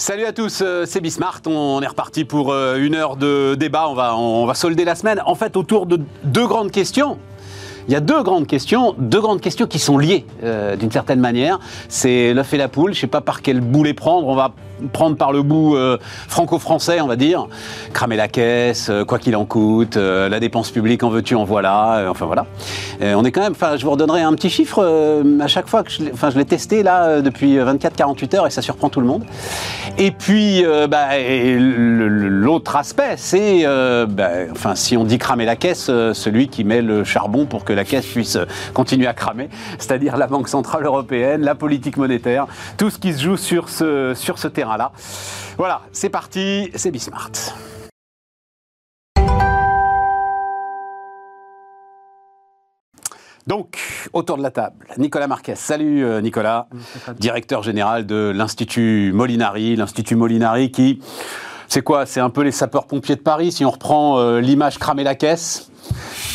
Salut à tous, euh, c'est Bismart. On est reparti pour euh, une heure de débat. On va, solder la semaine. En fait, autour de deux grandes questions. Il y a deux grandes questions, qui sont liées euh, d'une certaine manière. C'est l'œuf et la poule. Je ne sais pas par quel bout les prendre. On va prendre par le bout euh, franco-français, on va dire. Cramer la caisse, euh, quoi qu'il en coûte, euh, la dépense publique, en veux-tu, en voilà. enfin voilà. On est quand même. Enfin, je vous redonnerai un petit chiffre à chaque fois que je je l'ai testé là depuis 24-48 heures et ça surprend tout le monde. Et puis, bah, l'autre aspect, c'est, bah, enfin, si on dit cramer la caisse, celui qui met le charbon pour que la caisse puisse continuer à cramer, c'est-à-dire la Banque Centrale Européenne, la politique monétaire, tout ce qui se joue sur ce, sur ce Voilà, c'est parti, c'est Bismart. Donc, autour de la table, Nicolas Marquez. Salut euh, Nicolas, directeur général de l'Institut Molinari. L'Institut Molinari qui, c'est quoi? C'est un peu les sapeurs-pompiers de Paris, si on reprend euh, l'image cramer la caisse?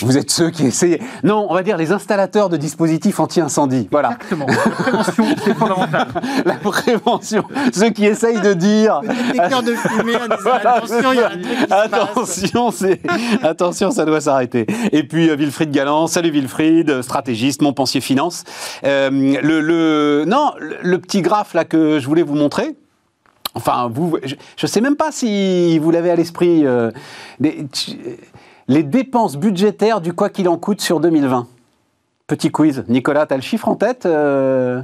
Vous êtes ceux qui essayent. Non, on va dire les installateurs de dispositifs anti-incendie. Voilà. Exactement. La prévention, c'est fondamental. La prévention. Ceux qui essayent de dire. détecteur de fumée en disant Voilà, attention, il y a un truc qui. Attention, c'est attention, ça doit s'arrêter. Et puis euh, Wilfried Galland, salut Wilfried, euh, stratégiste, Montpensier Finance. Euh, le, le non, le, le petit graphe là que je voulais vous montrer. Enfin, vous, je ne sais même pas si vous l'avez à l'esprit. euh, les, dépenses budgétaires du quoi qu'il en coûte sur 2020. Petit quiz. Nicolas, tu as le chiffre en tête euh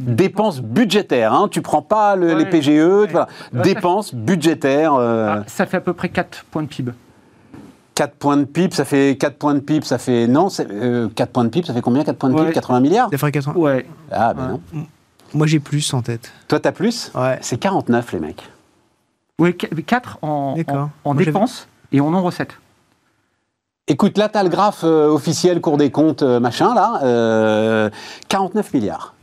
Dépenses budgétaires, hein, tu prends pas le- les. PGE, Ouais. voilà. Ouais. dépenses budgétaires. euh, Ah, ça fait à peu près 4 points de PIB. 4 points de PIB, ça fait 4 points de PIB, ça fait. Non, c'est, euh, 4 points de PIB, ça fait combien 4 points de PIB Ouais. 80 milliards? Ça ferait 80. Ouais. Ah, ben Ouais. non. Moi, j'ai plus en tête. Toi, t'as plus? Ouais. C'est 49, les mecs. Ouais, 4 en, dépenses et en non-recettes. Écoute, là, t'as le graphe euh, officiel, Cour des comptes, euh, machin, là. euh, 49 milliards.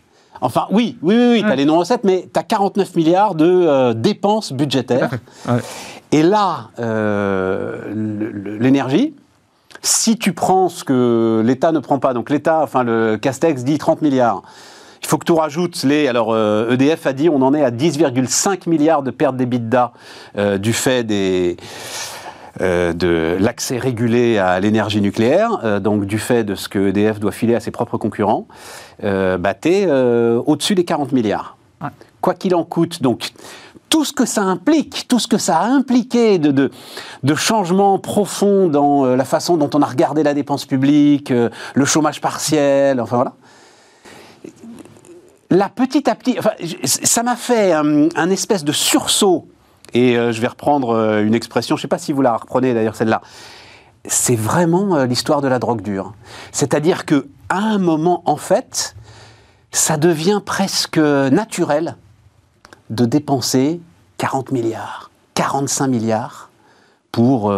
Enfin, oui, oui, oui, oui t'as Ouais. les non-recettes, mais t'as 49 milliards de euh, dépenses budgétaires. Ouais. Et là, euh, l'énergie, si tu prends ce que l'État ne prend pas, donc l'État, enfin le Castex dit 30 milliards, il faut que tu rajoutes les. Alors euh, EDF a dit on en est à 10,5 milliards de pertes d'EBITDA euh, du fait des. Euh, de l'accès régulé à l'énergie nucléaire, euh, donc du fait de ce que EDF doit filer à ses propres concurrents, euh, bah, euh, au-dessus des 40 milliards. Ouais. Quoi qu'il en coûte, donc tout ce que ça implique, tout ce que ça a impliqué de, de, de changements profonds dans la façon dont on a regardé la dépense publique, le chômage partiel, enfin voilà. Là, petit à petit, enfin, ça m'a fait un, un espèce de sursaut. Et euh, je vais reprendre euh, une expression, je ne sais pas si vous la reprenez d'ailleurs celle-là. C'est vraiment euh, l'histoire de la drogue dure. C'est-à-dire que à un moment, en fait, ça devient presque naturel de dépenser 40 milliards, 45 milliards pour,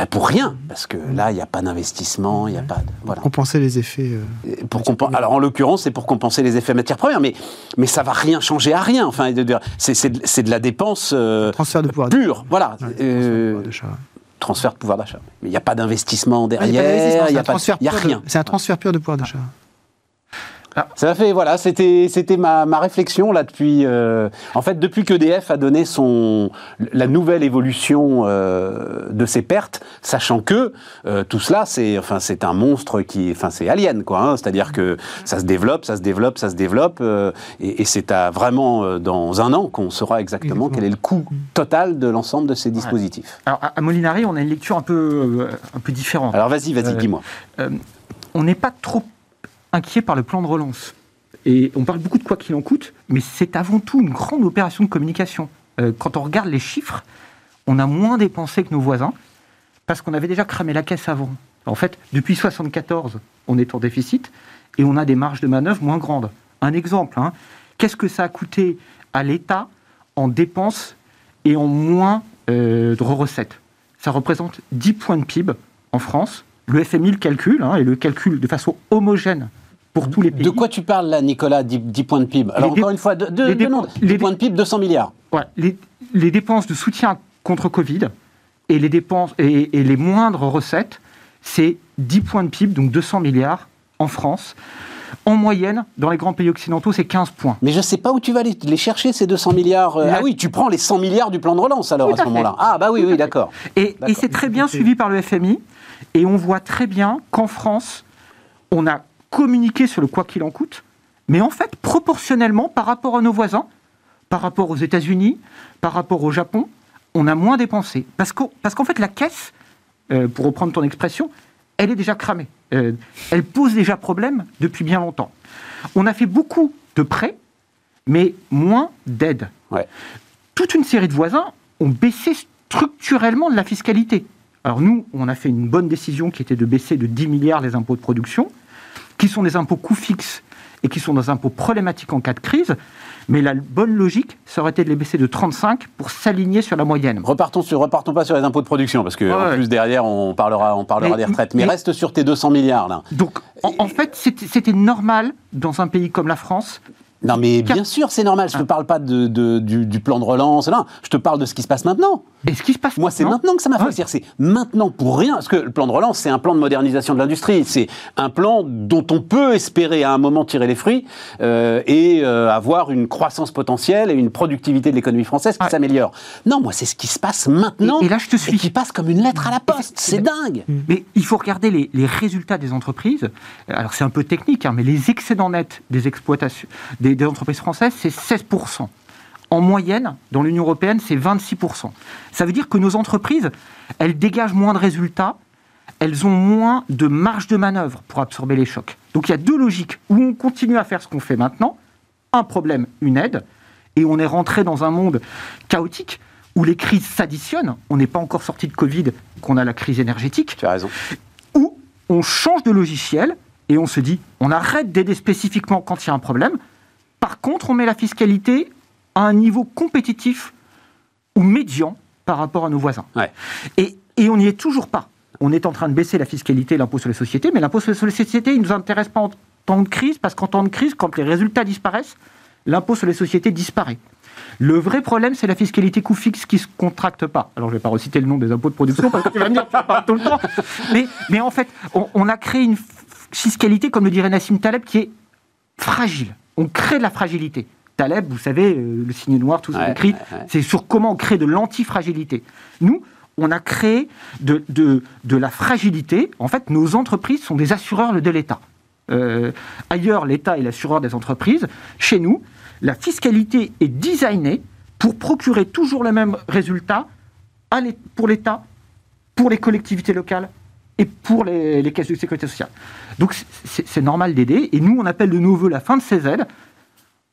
ben, pour rien. Parce que là, il n'y a pas d'investissement, il n'y a pas de. Voilà. Compenser les effets. euh, Pour compen- Alors en l'occurrence, c'est pour compenser les effets matières premières, mais, mais ça va rien changer à rien. Enfin, c'est de, la dépense euh, transfert de pouvoir pure. Voilà. Ouais, Euh, transfert de pouvoir d'achat. transfert de pouvoir d'achat. Mais il n'y a pas d'investissement Ah, il a pas derrière, d'investissement, a, pas- transfert il y a rien. C'est un transfert pur de pouvoir d'achat. Ça m'a fait, voilà, c'était, c'était ma, ma réflexion là depuis. euh, en fait, depuis que EDF a donné son la nouvelle évolution euh, de ses pertes, sachant que euh, tout cela, c'est, enfin, c'est un monstre qui, enfin, c'est alien quoi. hein. c'est-à-dire que ça se développe, ça se développe, ça se développe, euh, et, et c'est à vraiment dans un an qu'on saura exactement, Exactement. quel est le coût total de l'ensemble de ces dispositifs. Alors, à Molinari, on a une lecture un peu, un peu différente. Alors vas-y, vas-y, dis-moi. on n'est pas trop inquiet par le plan de relance. Et on parle beaucoup de quoi qu'il en coûte, mais c'est avant tout une grande opération de communication. Euh, quand on regarde les chiffres, on a moins dépensé que nos voisins, parce qu'on avait déjà cramé la caisse avant. En fait, depuis 1974, on est en déficit, et on a des marges de manœuvre moins grandes. Un exemple, hein, qu'est-ce que ça a coûté à l'État en dépenses et en moins euh, de recettes? Ça représente 10 points de PIB en France. Le FMI le calcule, hein, et le calcule de façon homogène pour tous les pays. De quoi tu parles là, Nicolas 10, 10 points de PIB? Alors encore une fois, de, de, les de- dépenses- non, 10 les dé- points de PIB, 200 milliards. Ouais, les, les dépenses de soutien contre Covid et les dépenses et, et les moindres recettes, c'est 10 points de PIB, donc 200 milliards en France. En moyenne, dans les grands pays occidentaux, c'est 15 points. Mais je ne sais pas où tu vas les, les chercher, ces 200 milliards. euh, Ah oui, tu prends les 100 milliards du plan de relance alors à ce moment-là. Ah bah oui, oui, d'accord. Et, c'est très bien suivi par le FMI. Et on voit très bien qu'en France, on a communiqué sur le quoi qu'il en coûte, mais en fait, proportionnellement par rapport à nos voisins, par rapport aux États-Unis, par rapport au Japon, on a moins dépensé. Parce qu'en parce fait, la caisse, euh, pour reprendre ton expression, elle est déjà cramée. Euh, elle pose déjà problème depuis bien longtemps. On a fait beaucoup de prêts, mais moins d'aides Ouais. toute une série de voisins ont baissé structurellement de la fiscalité. Alors nous, on a fait une bonne décision qui était de baisser de 10 milliards les impôts de production, qui sont des impôts coûts fixes et qui sont des impôts problématiques en cas de crise. Mais la bonne logique, ça aurait été de les baisser de 35 pour s'aligner sur la moyenne. Repartons, sur, repartons pas sur les impôts de production, parce que Ouais, en plus derrière, on parlera, on parlera Mais- des retraites. Mais, mais- reste sur tes 200 milliards là. Donc, en, en fait, c'était normal dans un pays comme la France. Non mais bien sûr, c'est normal. Je ne te parle pas de, de- du, du plan de relance. Là. Je te parle de ce qui se passe maintenant. Et ce qui se passe Moi, c'est maintenant que ça m'a fait. Ouais. C'est maintenant pour rien. Parce que le plan de relance, c'est un plan de modernisation de l'industrie. C'est un plan dont on peut espérer à un moment tirer les fruits euh, et euh, avoir une croissance potentielle et une productivité de l'économie française qui Ouais. s'améliore. Non, moi, c'est ce qui se passe maintenant Et- et là, je te suis. qui passe comme une lettre à la poste. C'est dingue. Mais il faut regarder les, les résultats des entreprises. Alors c'est un peu technique, hein, mais les excédents nets des exploitations des, des entreprises françaises, c'est 16%. En moyenne, dans l'Union européenne, c'est 26%. Ça veut dire que nos entreprises, elles dégagent moins de résultats, elles ont moins de marge de manœuvre pour absorber les chocs. Donc il y a deux logiques où on continue à faire ce qu'on fait maintenant, un problème, une aide, et on est rentré dans un monde chaotique où les crises s'additionnent. On n'est pas encore sorti de Covid, qu'on a la crise énergétique Tu as raison. où on change de logiciel et on se dit, on arrête d'aider spécifiquement quand il y a un problème. Par contre, on met la fiscalité à un niveau compétitif ou médian par rapport à nos voisins. Ouais. Et, et on n'y est toujours pas. On est en train de baisser la fiscalité, l'impôt sur les sociétés, mais l'impôt sur les sociétés, il ne nous intéresse pas en temps de crise, parce qu'en temps de crise, quand les résultats disparaissent, l'impôt sur les sociétés disparaît. Le vrai problème, c'est la fiscalité coût fixe qui ne se contracte pas. Alors, je ne vais pas reciter le nom des impôts de production parce que tu vas me dire tu parles tout le temps. Mais, mais en fait, on, on a créé une fiscalité, comme le dirait Nassim Taleb, qui est fragile. On crée de la fragilité. Taleb, vous savez, euh, le signe noir, tout ça Ouais, écrit, ouais, ouais. c'est sur comment on crée de l'antifragilité. Nous, on a créé de, de, de la fragilité. En fait, nos entreprises sont des assureurs de l'État. Euh, ailleurs, l'État est l'assureur des entreprises. Chez nous, la fiscalité est designée pour procurer toujours le même résultat à pour l'État, pour les collectivités locales et pour les, les caisses de sécurité sociale. Donc c'est normal d'aider. Et nous, on appelle de nos voeux la fin de ces aides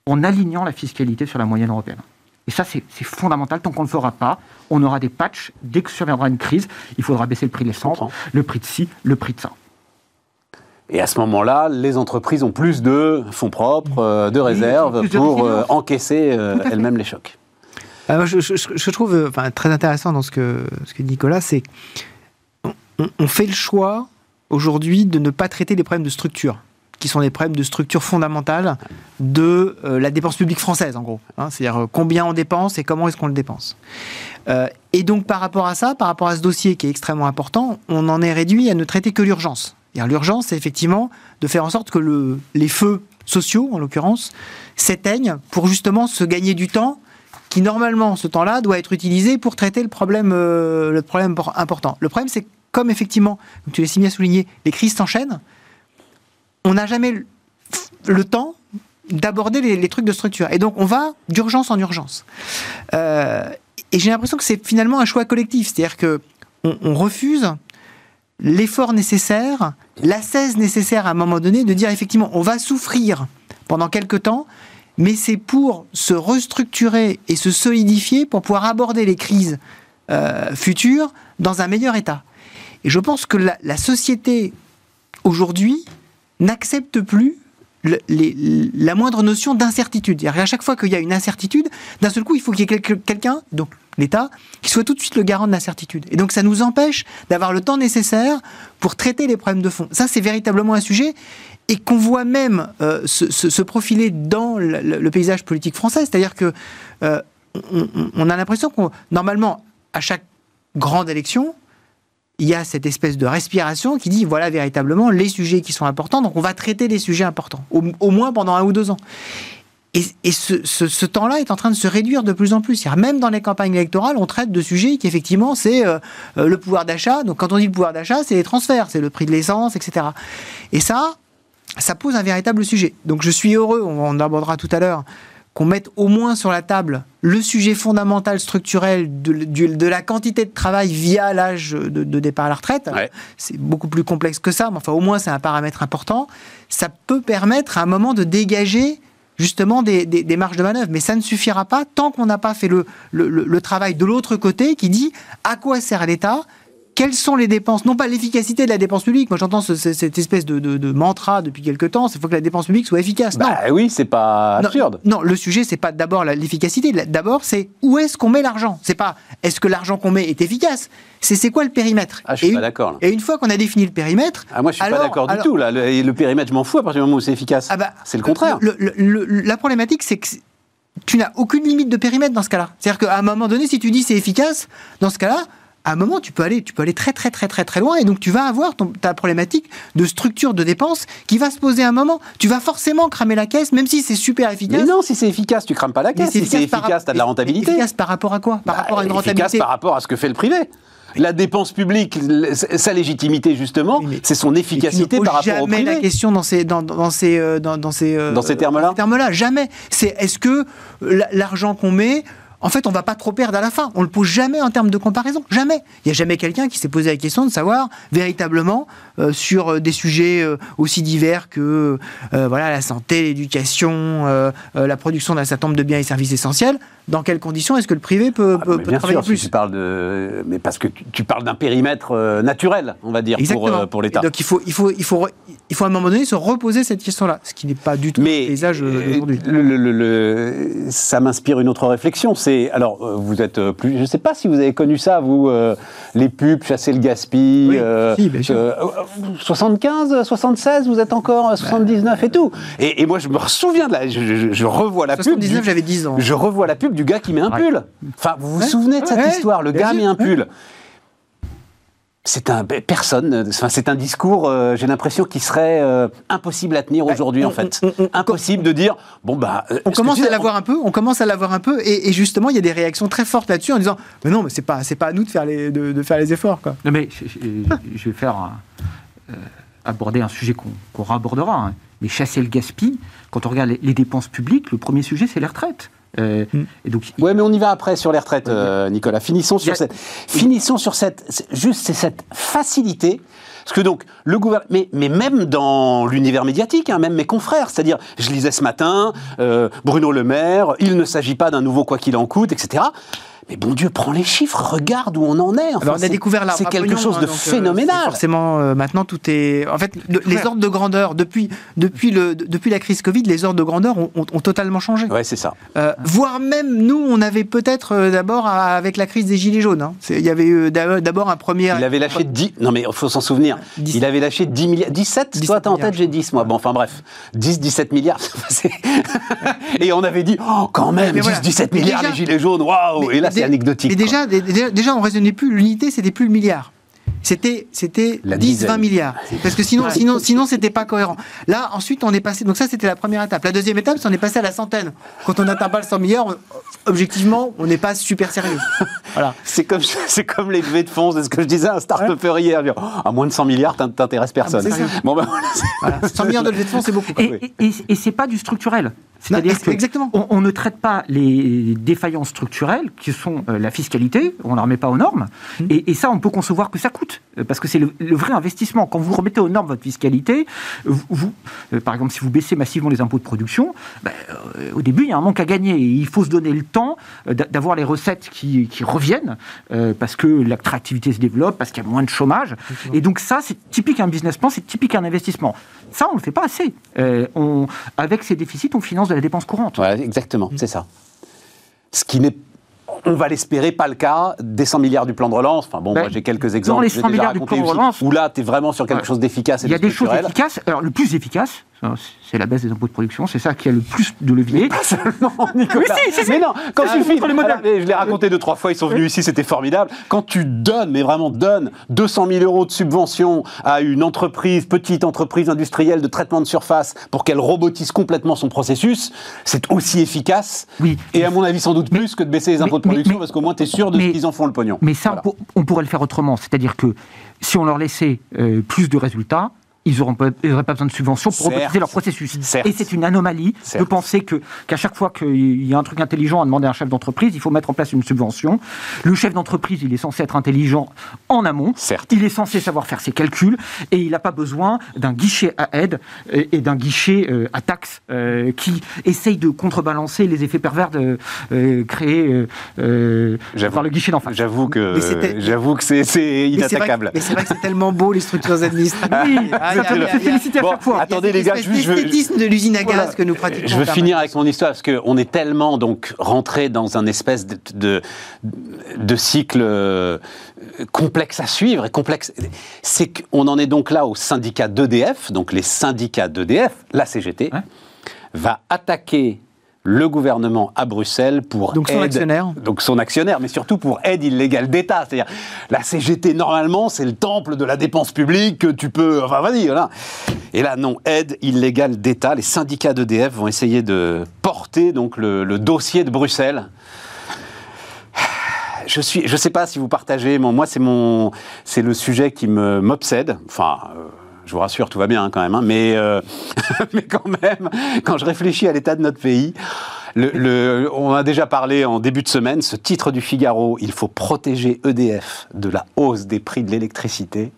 en alignant la fiscalité sur la moyenne européenne. Et ça, c'est fondamental. Tant qu'on ne le fera pas, on aura des patchs. Dès que surviendra une crise, il faudra baisser le prix de l'essence, le prix de ci, le prix de ça. Et à ce moment-là, les entreprises ont plus de fonds propres, euh, de réserves de pour euh, encaisser euh, elles-mêmes les chocs. Alors, je, je- je- je trouve euh, très intéressant dans ce que, ce que dit Nicolas, c'est on, on fait le choix aujourd'hui de ne pas traiter des problèmes de structure, qui sont des problèmes de structure fondamentale de euh, la dépense publique française, en gros. hein. C'est-à-dire euh, combien on dépense et comment est-ce qu'on le dépense. Euh, et donc, par rapport à ça, par rapport à ce dossier qui est extrêmement important, on en est réduit à ne traiter que l'urgence. L'urgence, c'est effectivement de faire en sorte que le- les feux sociaux, en l'occurrence, s'éteignent pour justement se gagner du temps qui normalement, ce temps-là, doit être utilisé pour traiter le problème, le problème por- important. Le problème, c'est comme effectivement, comme tu l'as si bien souligné, les crises s'enchaînent, on n'a jamais le, temps d'aborder les, trucs de structure. Et donc, on va d'urgence en urgence. Euh, et j'ai l'impression que c'est finalement un choix collectif. C'est-à-dire que on, refuse l'effort nécessaire, l'assaise nécessaire à un moment donné de dire effectivement, on va souffrir pendant quelques temps, mais c'est pour se restructurer et se solidifier pour pouvoir aborder les crises euh, futures dans un meilleur état. Et je pense que la, la société aujourd'hui n'accepte plus la moindre notion d'incertitude. Qu'à chaque fois qu'il y a une incertitude, d'un seul coup, il faut qu'il y ait quel- quelqu'un, donc l'État, qui soit tout de suite le garant de l'incertitude. Et donc ça nous empêche d'avoir le temps nécessaire pour traiter les problèmes de fond. Ça, c'est véritablement un sujet et qu'on voit même euh, se, profiler dans le, paysage politique français. C'est-à-dire que euh, on a l'impression qu'on, normalement, à chaque grande élection, il y a cette espèce de respiration qui dit voilà véritablement les sujets qui sont importants, donc on va traiter les sujets importants, au, moins pendant un ou deux ans. Et, et ce, temps-là est en train de se réduire de plus en plus. Même dans les campagnes électorales, on traite de sujets qui, effectivement, c'est euh, euh, le pouvoir d'achat. Donc, quand on dit le pouvoir d'achat, c'est les transferts, c'est le prix de l'essence, etc. Et ça, ça pose un véritable sujet. Donc, je suis heureux, on en abordera tout à l'heure, qu'on mette au moins sur la table le sujet fondamental, structurel de, la quantité de travail via l'âge de, de départ à la retraite. Ouais. C'est beaucoup plus complexe que ça, mais enfin au moins c'est un paramètre important. Ça peut permettre à un moment de dégager justement des, des- des marges de manœuvre, mais ça ne suffira pas tant qu'on n'a pas fait le, le- le- le travail de l'autre côté qui dit à quoi sert l'État quelles sont les dépenses Non pas l'efficacité de la dépense publique. Moi, j'entends ce- ce- cette espèce de, de- de mantra depuis quelque temps. Il faut que la dépense publique soit efficace. non, Bah oui, c'est pas non, absurde. Non, le sujet, c'est pas d'abord l'efficacité. D'abord, c'est où est-ce qu'on met l'argent? C'est pas est-ce que l'argent qu'on met est efficace? C'est c'est quoi le périmètre? Ah, je suis et, pas d'accord. Et une fois qu'on a défini le périmètre. Ah, moi, je suis alors- pas d'accord du alors- tout. Là. Le, le périmètre, je m'en fous à partir du moment où c'est efficace. Ah bah, c'est le contraire. le- le- le- la problématique, c'est que tu n'as aucune limite de périmètre dans ce cas-là. C'est-à-dire qu'à un moment donné, si tu dis c'est efficace, dans ce cas-là, à un moment, tu peux aller, tu peux aller très très très très très loin, et donc tu vas avoir ton- ta problématique de structure de dépenses qui va se poser à un moment. Tu vas forcément cramer la caisse, même si c'est super efficace. Mais non, si c'est efficace, tu crames pas la Mais caisse. Si c'est efficace, rap- t'as de la rentabilité. Efficace par rapport à quoi Par Bah, rapport à une efficace rentabilité par rapport à ce que fait le privé. La dépense publique, sa légitimité justement, c'est son tu efficacité par rapport au jamais privé. la question dans ces dans, dans ces euh, dans, dans ces euh, Dans ces termes-là termes-là, jamais. C'est est-ce que la- l'argent qu'on met en fait, on va pas trop perdre à la fin. On le pose jamais en termes de comparaison. Jamais. Il y a jamais quelqu'un qui s'est posé la question de savoir véritablement euh, sur euh, des sujets euh, aussi divers que euh, voilà la santé, l'éducation, la production d'un certain nombre de biens et services essentiels. Dans quelles conditions est-ce que le privé peut, Ah, peut- mais peut bien travailler sûr, si plus tu parles de, mais parce que tu, tu parles d'un périmètre naturel, on va dire, pour, Exactement. pour l'État. Donc il faut, il, faut, il, faut, re- il faut à un moment donné se reposer cette question-là, ce qui n'est pas du tout Mais le paysage d'aujourd'hui. le- le- le- le- ça m'inspire une autre réflexion. C'est alors euh, vous êtes euh, plus, je ne sais pas si vous avez connu ça, vous, euh, les pubs, chasser le gaspille. Oui, euh, si, bien sûr. euh, 75, 76, vous êtes encore à 79 et tout. Et, et moi, je me souviens de la, je, je- je revois la pub. 79, du- j'avais 10 ans. Je revois la pub du gars qui met un pull. Enfin, vous vous Ouais, souvenez de cette ouais, histoire? Le bien gars sûr, met un ouais. C'est un ben, personne. euh, Enfin, c'est un discours. euh, J'ai l'impression qu'il serait euh, impossible à tenir aujourd'hui, on- en fait. on- on- impossible de dire bon bah. On commence à l'avoir un peu, on commence à l'avoir un peu, et, et justement, il y a des réactions très fortes là-dessus en disant, mais non, mais c'est pas, c'est pas à nous de faire les, de, de faire les efforts, quoi. Non, mais je, je- je vais faire un- euh, aborder un sujet qu'on qu'on rabordera. hein. Mais chasser le gaspille, quand on regarde les, les dépenses publiques, le premier sujet, c'est les retraites. Euh, Mm. Et donc, Ouais, mais on y va après sur les retraites, euh, Nicolas. Finissons sur a- cette, finissons sur cette, juste c'est cette facilité. Parce que donc le gouvernement, mais, mais même dans l'univers médiatique, hein, même mes confrères, c'est-à-dire, je lisais ce matin euh, Bruno Le Maire, il ne s'agit pas d'un nouveau quoi qu'il en coûte, etc. Mais bon Dieu, prends les chiffres, regarde où on en est. Enfin, Alors, on a découvert l'arbre C'est quelque chose hein, de donc, euh, phénoménal. Forcément, euh, maintenant, tout est. En fait, le- les ordres de grandeur, depuis, depuis, le, depuis la crise Covid, les ordres de grandeur ont, ont- ont totalement changé. Ouais, c'est ça. Euh, voire même, nous, on avait peut-être euh, d'abord, avec la crise des Gilets jaunes, hein. Il y avait eu d'abord un premier. Il avait lâché 10. Non, mais il faut s'en souvenir. 10. Il avait lâché 10 milliards. 17 Toi, 17 t'as en tête, j'ai 10, moi. Bon, enfin, bref. 10, 17 milliards. Et on avait dit, oh, quand même, Mais 10, voilà. 17 Mais milliards, déjà- les gilets jaunes, waouh Et là, c'est anecdotique. Mais déjà, dé- déjà, déjà, on raisonnait plus. L'unité, c'était plus le milliard. C'était, c'était La 10, dizaine. 20 milliards. Parce que sinon, sinon, sinon, c'était pas cohérent. Là, ensuite, on est passé. Donc ça, c'était la première étape. La deuxième étape, c'est on est passé à la centaine. Quand on n'atteint pas le 100 milliards, on- objectivement, on n'est pas super sérieux. Voilà. C'est comme, c'est comme les levées de fonds, c'est ce que je disais à un hier. Je dis, oh, à moins de 100 milliards, t'in- t'intéresses personne. Ah, c'est ça. bon, ben, voilà, c'est- Voilà. 100 milliards de levée de fonds, c'est beaucoup. Et, et, et- c'est pas du structurel. C'est-à-dire que exactement. On, on ne traite pas les défaillances structurelles, qui sont euh, la fiscalité, on ne la remet pas aux normes, Mmh. et, et ça, on peut concevoir que ça coûte, euh, parce que c'est le, le vrai investissement. Quand vous remettez aux normes votre fiscalité, vous, vous- euh, par exemple, si vous baissez massivement les impôts de production, ben, euh, au début, il y a un manque à gagner, et il faut se donner le temps d'a- d'avoir les recettes qui, qui reviennent, euh, parce que l'attractivité se développe, parce qu'il y a moins de chômage, et donc ça, c'est typique un business plan, c'est typique un investissement. Ça, on ne le fait pas assez. Euh, on, avec ces déficits, on finance de la dépense courante. Voilà, exactement, c'est ça. Ce qui n'est, on va l'espérer, pas le cas des 100 milliards du plan de relance. Enfin bon, Ben, moi j'ai quelques dans exemples. les j'ai 100 déjà milliards du plan de relance- Où là, tu es vraiment sur quelque Ouais. chose d'efficace et Il y a de des choses efficaces. Alors, le plus efficace, C'est la baisse des impôts de production, c'est ça qui a le plus de levier. Pas seulement, Nicolas. Oui, si, si, si. Mais non, quand tu contre les modèles. Alors, mais je l'ai raconté deux, trois fois, ils sont venus ici, c'était formidable. Quand tu donnes, mais vraiment donnes 200 000 euros de subvention à une entreprise, petite entreprise industrielle de traitement de surface pour qu'elle robotise complètement son processus, c'est aussi efficace. Oui. Et à mon avis, sans doute plus que de baisser les impôts de mais- production mais- parce qu'au moins tu es sûr de ce mais- qu'ils en font le pognon. Mais ça, Voilà. on, pour- on pourrait le faire autrement. C'est-à-dire que si on leur laissait euh, plus de résultats, ils n'auraient pas, besoin de subventions pour Certes. robotiser leur processus. Certes. Et c'est une anomalie de penser que qu'à chaque fois qu'il y a un truc intelligent à demander à un chef d'entreprise, il faut mettre en place une subvention. Le chef d'entreprise, il est censé être intelligent en amont. Certes. Il est censé savoir faire ses calculs et il n'a pas besoin d'un guichet à aide et, et d'un guichet euh, à taxe euh, qui essaye de contrebalancer les effets pervers de, euh, créés euh, euh, par le guichet d'en face. J'avoue que, j'avoue que c'est, c'est Mais c'est vrai, inattaquable. que- mais c'est vrai que c'est tellement beau les structures administratives. Oui, Ah, féliciter à chaque fois. attendez, les gars, je- de l'usine à gaz que nous pratiquons. Je veux finir avec mon histoire parce qu'on est tellement donc rentré dans un espèce de, cycle euh, complexe à suivre et complexe. C'est qu'on en est donc là au syndicat d'EDF, donc les syndicats d'EDF, la CGT, va attaquer le gouvernement à Bruxelles pour Donc son aide- actionnaire. donc son actionnaire, mais surtout pour aide illégale d'État. C'est-à-dire, la CGT, normalement, c'est le temple de la dépense publique que tu peux... Enfin, vas-y, voilà. Et là, non, aide illégale d'État. Les syndicats d'EDF vont essayer de porter donc, le, le dossier de Bruxelles. Je suis, je sais pas si vous partagez, mais moi c'est mon, c'est le sujet qui me m'obsède. Enfin, euh, je vous rassure, tout va bien hein, quand même, hein, mais euh, mais quand même, quand je réfléchis à l'état de notre pays, le, le- on a déjà parlé en début de semaine, ce titre du Figaro, il faut protéger EDF de la hausse des prix de l'électricité,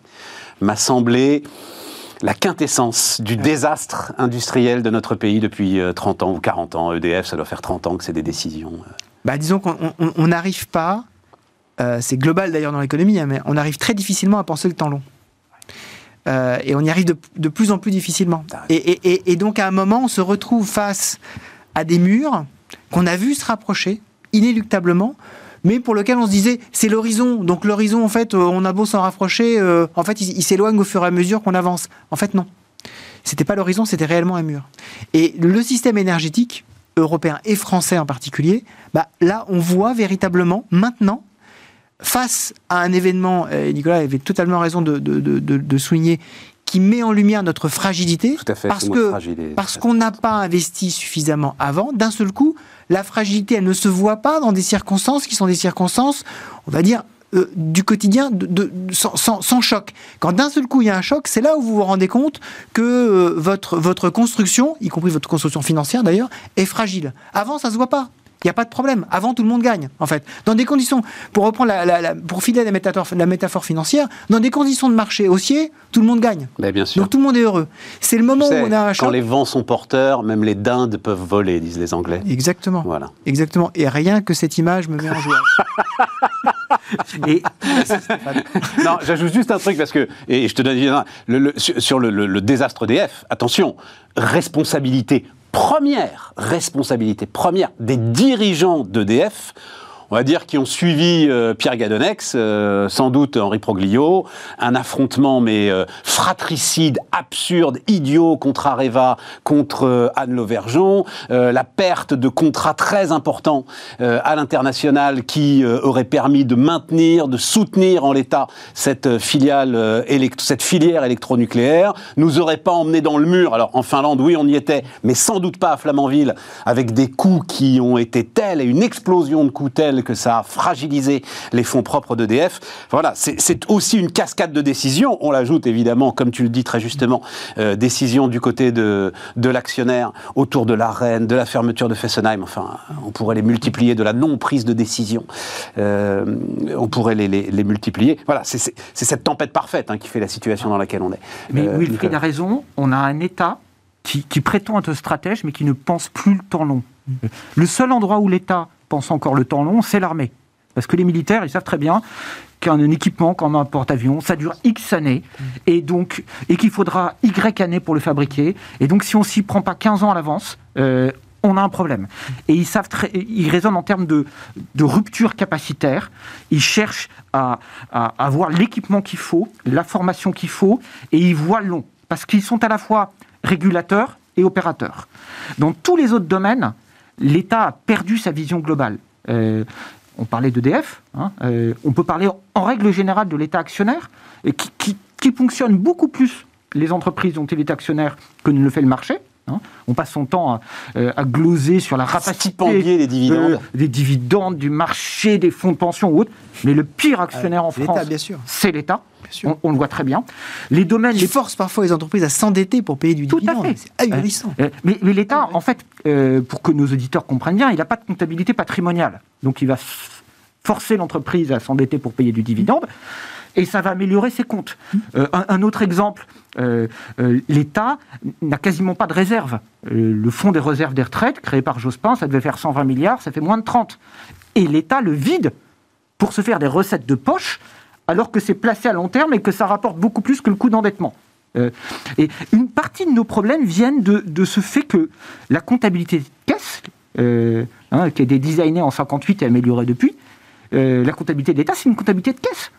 m'a semblé la quintessence du désastre industriel de notre pays depuis euh, 30 ans ou 40 ans. EDF, ça doit faire 30 ans que c'est des décisions. euh, Bah, disons qu'on on- on n'arrive pas, euh, c'est global d'ailleurs dans l'économie, hein, mais on arrive très difficilement à penser le temps long. Euh, et on y arrive de, de plus en plus difficilement. Et, et- et- et donc à un moment, on se retrouve face à des murs qu'on a vu se rapprocher inéluctablement, mais pour lequel on se disait c'est l'horizon. Donc l'horizon, en fait, euh, on a beau s'en rapprocher, euh, en fait, il, il s'éloigne au fur et à mesure qu'on avance. En fait, non. C'était pas l'horizon, c'était réellement un mur. Et le système énergétique européen et français en particulier, bah, là, on voit véritablement maintenant, face à un événement, et Nicolas avait totalement raison de, de- de- de- de souligner, qui met en lumière notre fragilité, Tout à fait, parce que fragile parce qu'on n'a pas investi suffisamment avant, d'un seul coup, la fragilité, elle ne se voit pas dans des circonstances qui sont des circonstances, on va dire, euh, du quotidien de, de- sans, sans- sans choc. Quand d'un seul coup il y a un choc, c'est là où vous vous rendez compte que euh, votre, votre construction, y compris votre construction financière d'ailleurs, est fragile. Avant, ça se voit pas. Il n'y a pas de problème. Avant, tout le monde gagne, en fait. Dans des conditions, pour reprendre la, la- la- pour filer la métaphore, la métaphore financière, dans des conditions de marché haussier, tout le monde gagne. Mais bien sûr. Donc tout le monde est heureux. C'est le moment Tu où on a un quand choc. les vents sont porteurs, même les dindes peuvent voler, disent les Anglais. Exactement. Voilà. Exactement. Et rien que cette image me met en joie. Et non, j'ajoute juste un truc parce que, et je te donne le, le- sur le, le- le désastre EDF, attention, responsabilité première, responsabilité première des dirigeants d'EDF. On va dire qui ont suivi euh, Pierre Gadonex, euh, sans doute Henri Proglio, un affrontement mais euh, fratricide, absurde, idiot contre Areva, contre Anne Lauvergeon, la perte de contrats très importants à l'international qui aurait permis de maintenir, de soutenir en l'état cette filiale, cette filière électronucléaire, nous aurait pas emmené dans le mur. Alors en Finlande, oui, on y était, mais sans doute pas à Flamanville, avec des coûts qui ont été tels et une explosion de coûts tels que ça a fragilisé les fonds propres d'EDF. Voilà, c'est aussi une cascade de décisions. On l'ajoute évidemment, comme tu le dis très justement, euh, décisions du côté de, de l'actionnaire autour de la reine, de la fermeture de Fessenheim. Enfin, on pourrait les multiplier, de la non-prise de décision. Euh, on pourrait les, les- les multiplier. Voilà, c'est cette tempête parfaite hein, qui fait la situation dans laquelle on est. Mais Euh, Wilfried a raison, on a un État qui, qui prétend être stratège, mais qui ne pense plus le temps long. Le seul endroit où l'État pense encore le temps long, c'est l'armée. Parce que les militaires, ils savent très bien qu'un équipement comme un porte-avions, ça dure X années, et donc et qu'il faudra Y années pour le fabriquer. Et donc, si on s'y prend pas 15 ans à l'avance, euh, on a un problème. Et ils savent très, ils raisonnent en termes de, rupture capacitaire. Ils cherchent à, à avoir l'équipement qu'il faut, la formation qu'il faut, et ils voient long. Parce qu'ils sont à la fois régulateur et opérateur. Dans tous les autres domaines, l'État a perdu sa vision globale. Euh, on parlait d'EDF, hein, euh, on peut parler en règle générale de l'État actionnaire, qui fonctionne beaucoup plus les entreprises dont il est actionnaire que ne le fait le marché. Hein. On passe son temps à, euh, à gloser sur la rapacité Stipendier les dividendes. euh, des dividendes, du marché, des fonds de pension ou autre. Mais le pire actionnaire en C'est France, l'État, bien sûr. c'est l'État. Bien sûr. On, on le voit très bien. Les domaines Il les force parfois les entreprises à s'endetter pour payer du Tout à dividende. fait. C'est ahurissant. Euh, mais mais l'État, Ah en fait, euh, pour que nos auditeurs comprennent bien, il n'a pas de comptabilité patrimoniale. Donc il va forcer l'entreprise à s'endetter pour payer du dividende. Et ça va améliorer ses comptes. Euh, un, autre exemple, euh, euh, l'État n'a quasiment pas de réserve. Le fonds des réserves des retraites, créé par Jospin, ça devait faire 120 milliards, ça fait moins de 30. Et l'État le vide pour se faire des recettes de poche, alors que c'est placé à long terme et que ça rapporte beaucoup plus que le coût d'endettement. Et une partie de nos problèmes viennent de, ce fait que la comptabilité de caisse, hein, qui a été designée en 58 et améliorée depuis, la comptabilité de l'État, c'est une comptabilité de caisse.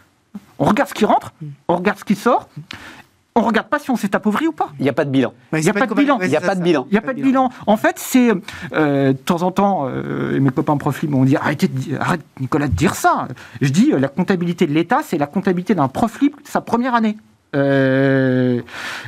On regarde ce qui rentre, on regarde ce qui sort, on regarde pas si on s'est appauvri ou pas. Il n'y a pas de bilan. Il y a c'est pas de bilan. Il y a c'est pas ça, de ça. bilan. Il n'y a pas de bilan. En fait, c'est euh, de temps en temps, euh, et mes copains profils m'ont dit arrêtez de dire- arrête Nicolas de dire ça. Je dis euh, la comptabilité de l'État, c'est la comptabilité d'un prof libre de sa première année. Euh,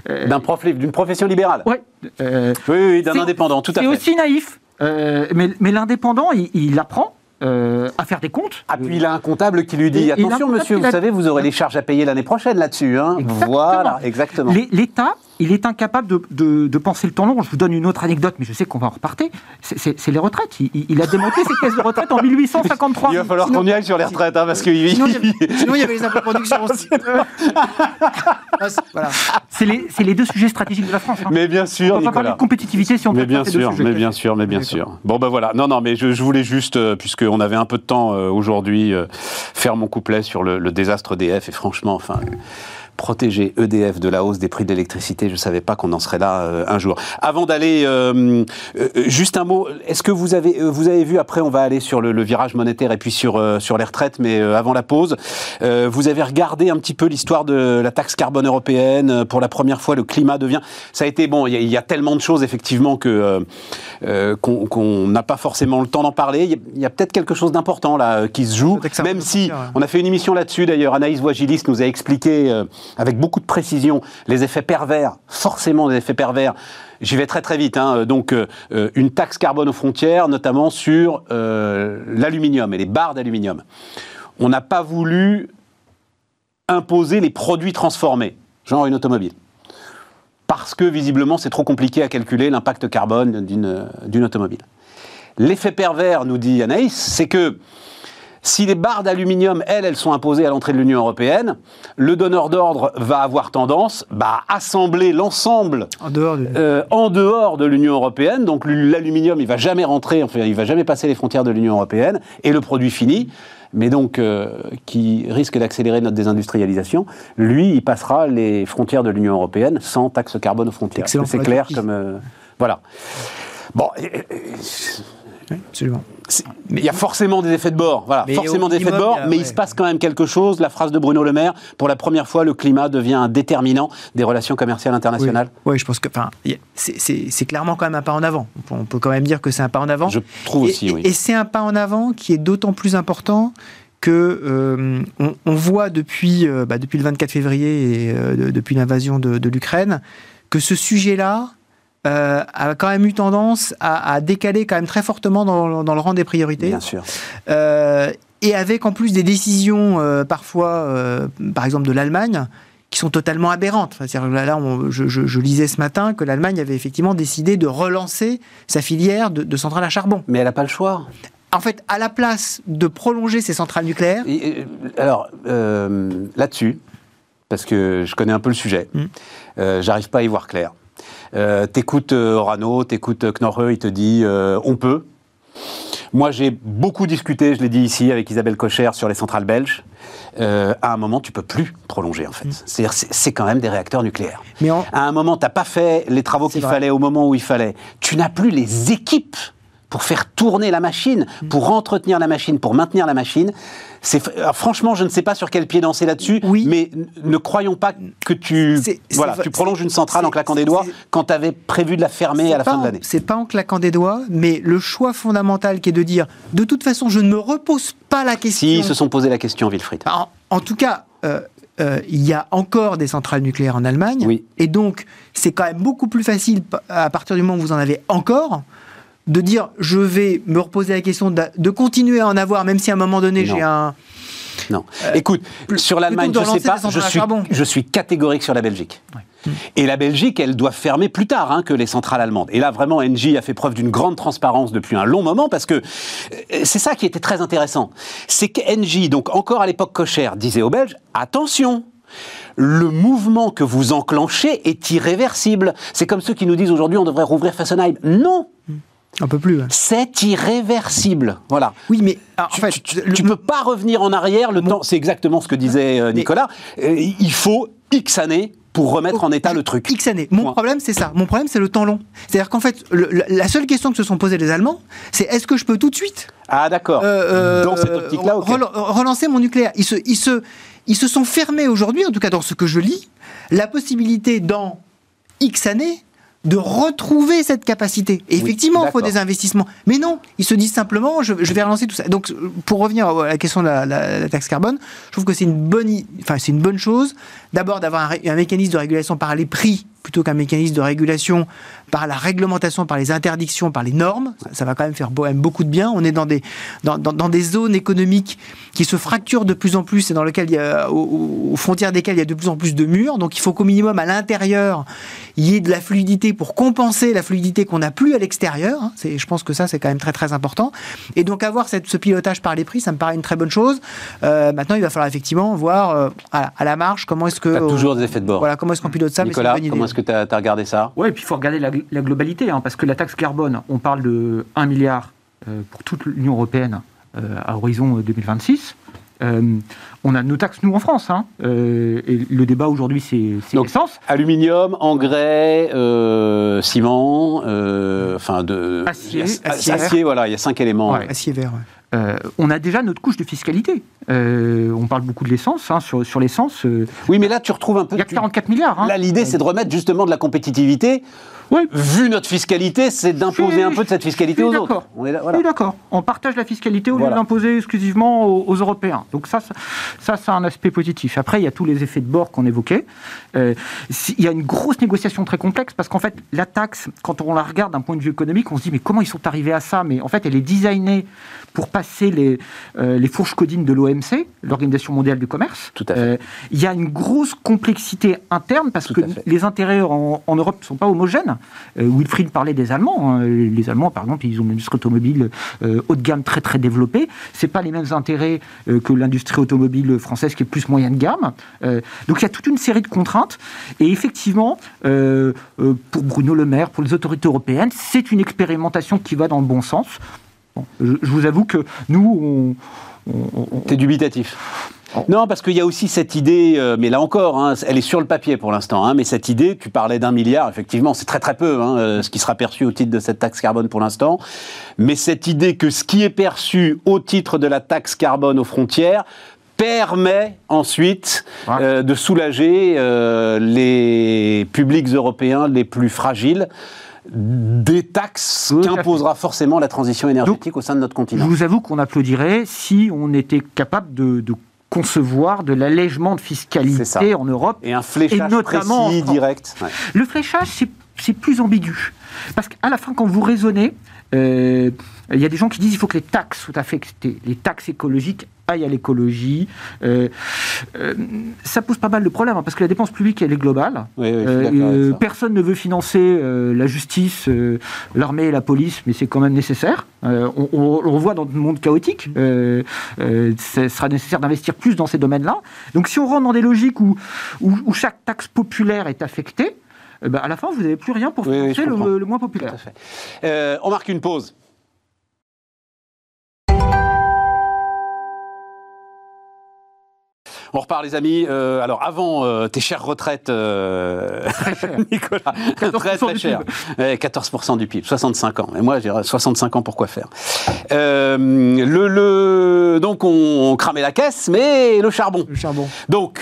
euh, D'un prof libre, d'une profession libérale. ouais. euh, Oui, oui, oui, d'un C'est- indépendant, tout à c'est fait. aussi naïf. Euh, mais mais l'indépendant, il, il apprend euh, à faire des comptes. Ah, puis il a un comptable qui lui dit et Attention, monsieur, vous a- savez, vous aurez des charges à payer l'année prochaine là-dessus. hein. Voilà, exactement. L'É- L'État, il est incapable de, de- de penser le temps long. Je vous donne une autre anecdote, mais je sais qu'on va en reparter. C'est- les retraites. Il, il- il a démonté ses caisses de retraite en 1853. Il va falloir qu'on y aille sur les retraites, hein, parce que. Sinon, il y avait- sinon, il y avait les impôts de production aussi. Ah, c'est- voilà. C'est les, c'est les deux sujets stratégiques de la France. hein. Mais bien on sûr, ne peut pas parler de compétitivité si on Mais peut bien sûr, mais bien sûr, mais bien sûr. Bon ben voilà. Non, non, mais je, je voulais juste, euh, puisqu'on avait un peu de temps euh, aujourd'hui, euh, faire mon couplet sur le, le désastre EDF. Et franchement, enfin, euh, protéger EDF de la hausse des prix de l'électricité, je ne savais pas qu'on en serait là euh, un jour. Avant d'aller, euh, euh, juste un mot. Est-ce que vous avez, vous avez vu après, on va aller sur le, le virage monétaire et puis sur sur les retraites, mais avant la pause, vous avez regardé un petit peu l'histoire de la taxe carbone européenne. Pour la première fois, le climat devient. Ça a été bon. Il y, a- il y a tellement de choses effectivement que qu'on n'a pas forcément le temps d'en parler. Il y a, peut-être quelque chose d'important là qui se joue, même si ouais. on a fait une émission là-dessus d'ailleurs. Anaïs Voigilis nous a expliqué euh, avec beaucoup de précision les effets pervers, forcément des effets pervers. J'y vais très très vite. hein. Donc euh, euh, une taxe carbone aux frontières, notamment sur euh, l'aluminium et les barres d'aluminium. On n'a pas voulu imposer les produits transformés, genre une automobile. Parce que visiblement, c'est trop compliqué à calculer l'impact carbone d'une d'une automobile. L'effet pervers, nous dit Anaïs, c'est que si les barres d'aluminium, elles, elles sont imposées à l'entrée de l'Union européenne, le donneur d'ordre va avoir tendance bah, à assembler l'ensemble En dehors de. euh, en dehors de l'Union européenne. Donc l'aluminium, il va jamais rentrer, enfin, il va jamais passer les frontières de l'Union européenne, et le produit fini, mais donc euh, qui risque d'accélérer notre désindustrialisation, lui, il passera les frontières de l'Union européenne sans taxe carbone aux frontières. C'est clair comme euh, voilà. Bon, euh, Oui, absolument. Il y a forcément des effets de bord, voilà, Mais forcément des effets de bord, a- mais ouais. il se passe quand même quelque chose. La phrase de Bruno Le Maire, pour la première fois, le climat devient un déterminant des relations commerciales internationales. Oui, je pense que c'est- clairement quand même un pas en avant. On peut, quand même dire que c'est un pas en avant. Je trouve Et- aussi, et, oui. et c'est un pas en avant qui est d'autant plus important que euh, on, on voit depuis, euh, bah, depuis le 24 février et euh, de- depuis l'invasion de, de l'Ukraine que ce sujet-là euh, a quand même eu tendance à, à décaler quand même très fortement dans, dans le rang des priorités. Bien sûr. Euh, et avec en plus des décisions euh, parfois, par exemple de l'Allemagne, qui sont totalement aberrantes. Enfin, là, on- je, je- je lisais ce matin que l'Allemagne avait effectivement décidé de relancer sa filière de, de centrales à charbon. Mais elle n'a pas le choix. En fait, à la place de prolonger ces centrales nucléaires, Et, alors, euh, là-dessus, parce que je connais un peu le sujet, Mm. euh, j'arrive pas à y voir clair. Euh, t'écoutes euh, Orano, t'écoutes euh, Knorre, il te dit euh, on peut. Moi, j'ai beaucoup discuté, je l'ai dit ici, avec Isabelle Cocher sur les centrales belges. Euh, à un moment, tu peux plus prolonger, en fait. C'est-à-dire, c'est- quand même des réacteurs nucléaires. mais en, À un moment, t'as pas fait les travaux qu'il fallait au moment où il fallait. Tu n'as plus les équipes pour faire tourner la machine, Mm. pour entretenir la machine, pour maintenir la machine. Alors, franchement, je ne sais pas sur quel pied danser là-dessus, Oui. mais ne croyons pas que tu voilà, tu prolonges une centrale en claquant des doigts quand tu avais prévu de la fermer à la fin de l'année. C'est pas en claquant des doigts, mais le choix fondamental qui est de dire de toute façon, je ne me repose pas la question. Si, ils se sont posé la question, Wilfried. En, en tout cas, euh, euh, il y a encore des centrales nucléaires en Allemagne. Oui. Et donc, c'est quand même beaucoup plus facile, à partir du moment où vous en avez encore, de dire je vais me reposer la question de, de continuer à en avoir, même si à un moment donné, j'ai un. Non. Écoute, sur l'Allemagne, je de sais pas, je suis, je suis catégorique sur la Belgique. Et la Belgique, elle doit fermer plus tard hein, que les centrales allemandes. Et là, vraiment, Engie a fait preuve d'une grande transparence depuis un long moment parce que euh, c'est ça qui était très intéressant. C'est que Engie, donc encore à l'époque cochère, disait aux Belges attention. Le mouvement que vous enclenchez est irréversible. C'est comme ceux qui nous disent aujourd'hui on devrait rouvrir Fessenheim. Non, Un peu plus. ouais. c'est irréversible. Voilà. Oui, mais alors, en Tu, fait, tu- tu- le- tu peux pas revenir en arrière. Le temps, c'est exactement ce que disait euh, Nicolas. Euh, il faut X années pour remettre en état le truc. X années. Mon Point. problème, c'est ça. Mon problème, c'est le temps long. C'est-à-dire qu'en fait, le- le- la seule question que se sont posées les Allemands, c'est est-ce que je peux tout de suite Ah d'accord. euh, Dans cette optique-là, relancer mon nucléaire? Ils se, ils, se, ils se sont fermés aujourd'hui, en tout cas dans ce que je lis, la possibilité dans X années de retrouver cette capacité. Et Oui, effectivement, il faut des investissements. Mais non, ils se disent simplement, je, je vais relancer tout ça. Donc, pour revenir à la question de la, la- la taxe carbone, je trouve que c'est une bonne, enfin, c'est une bonne chose. D'abord, d'avoir un mécanisme de régulation par les prix plutôt qu'un mécanisme de régulation par la réglementation, par les interdictions, par les normes. Ça, ça va quand même faire beaucoup de bien. On est dans des, dans, dans- dans des zones économiques qui se fracturent de plus en plus et dans lesquelles il y a, aux, aux frontières desquelles il y a de plus en plus de murs. Donc il faut qu'au minimum à l'intérieur, il y ait de la fluidité pour compenser la fluidité qu'on n'a plus à l'extérieur. hein. C'est- Je pense que ça, c'est quand même très très important. Et donc avoir cette, ce pilotage par les prix, ça me paraît une très bonne chose. Euh, maintenant, il va falloir effectivement voir euh, à, à la marge comment est-ce que... Toujours des effets de bord. Voilà, comment est-ce qu'on pilote ça Nicolas, est-ce que tu as, regardé ça? Ouais, et puis il faut regarder la, la globalité, hein, parce que la taxe carbone, on parle de 1 milliard euh, pour toute l'Union européenne euh, à horizon euh, 2026. Euh, on a nos taxes, nous, en France. hein, euh, et le débat aujourd'hui, c'est l'essence. Aluminium, engrais, euh, ciment, euh, enfin de Acier, acier. acier, voilà, il y a cinq éléments. Ouais. Acier vert, ouais. Euh, on a déjà notre couche de fiscalité. Euh, on parle beaucoup de l'essence. hein, sur sur l'essence, euh, Oui, mais là tu retrouves un peu. il y a tu- 44 milliards. hein. Là, l'idée, c'est de remettre justement de la compétitivité. Ouais. Vu notre fiscalité, c'est d'imposer un peu de cette fiscalité aux autres. On est là, voilà. Oui, d'accord. On partage la fiscalité au lieu de l'imposer exclusivement aux, aux Européens. Donc ça, ça, ça, c'est un aspect positif. Après, il y a tous les effets de bord qu'on évoquait. Euh, si- il y a une grosse négociation très complexe parce qu'en fait, la taxe, quand on la regarde d'un point de vue économique, on se dit mais comment ils sont arrivés à ça? Mais en fait, elle est designée pour passer les, les fourches codines de l'OMC, l'Organisation mondiale du commerce. Tout à fait. Euh, il y a une grosse complexité interne parce Tout que les intérêts en, en Europe ne sont pas homogènes. Euh, Wilfried parlait des Allemands. hein. Les Allemands, par exemple, ils ont une industrie automobile euh, haut de gamme très très développée. C'est pas les mêmes intérêts que l'industrie automobile française qui est plus moyenne gamme. Donc il y a toute une série de contraintes. Et effectivement, pour Bruno Le Maire, pour les autorités européennes, c'est une expérimentation qui va dans le bon sens. Bon, je, vous avoue que nous, on- T'es dubitatif. Non, parce qu'il y a aussi cette idée, euh, mais là encore, hein, elle est sur le papier pour l'instant, hein, mais cette idée, tu parlais d'un milliard, effectivement, c'est très très peu hein, euh, ce qui sera perçu au titre de cette taxe carbone pour l'instant, mais cette idée que ce qui est perçu au titre de la taxe carbone aux frontières permet ensuite Ouais. euh, de soulager les publics européens les plus fragiles des taxes qu'imposera forcément la transition énergétique au sein de notre Je continent. vous avoue qu'on applaudirait si on était capable de, de concevoir de l'allègement de fiscalité en Europe. Et un fléchage Et notamment en précis, direct. Ouais. Le fléchage, c'est- c'est plus ambigu. Parce qu'à la fin, quand vous raisonnez, euh, il y a des gens qui disent qu'il faut que les taxes soient affectées. Les taxes écologiques aillent à l'écologie. Euh, euh, ça pose pas mal de problèmes, hein, parce que la dépense publique, elle est globale. Oui, oui, Euh, euh, personne ne veut financer euh, la justice, euh, l'armée et la police, mais c'est quand même nécessaire. Euh, on, le voit dans le monde chaotique. Euh, euh, ce sera nécessaire d'investir plus dans ces domaines-là. Donc si on rentre dans des logiques où, où, où chaque taxe populaire est affectée, ben, à la fin, vous n'avez plus rien pour Oui, oui, je financer le, le moins populaire. Euh, on marque une pause. On repart, les amis. Euh, alors, avant euh, tes chères retraites, euh, Nicolas, très très cher. 14% du PIB, 65 ans. Et moi, j'ai 65 ans, pourquoi faire? Le, le, Donc, on, cramait la caisse, mais le charbon. Le charbon. Donc,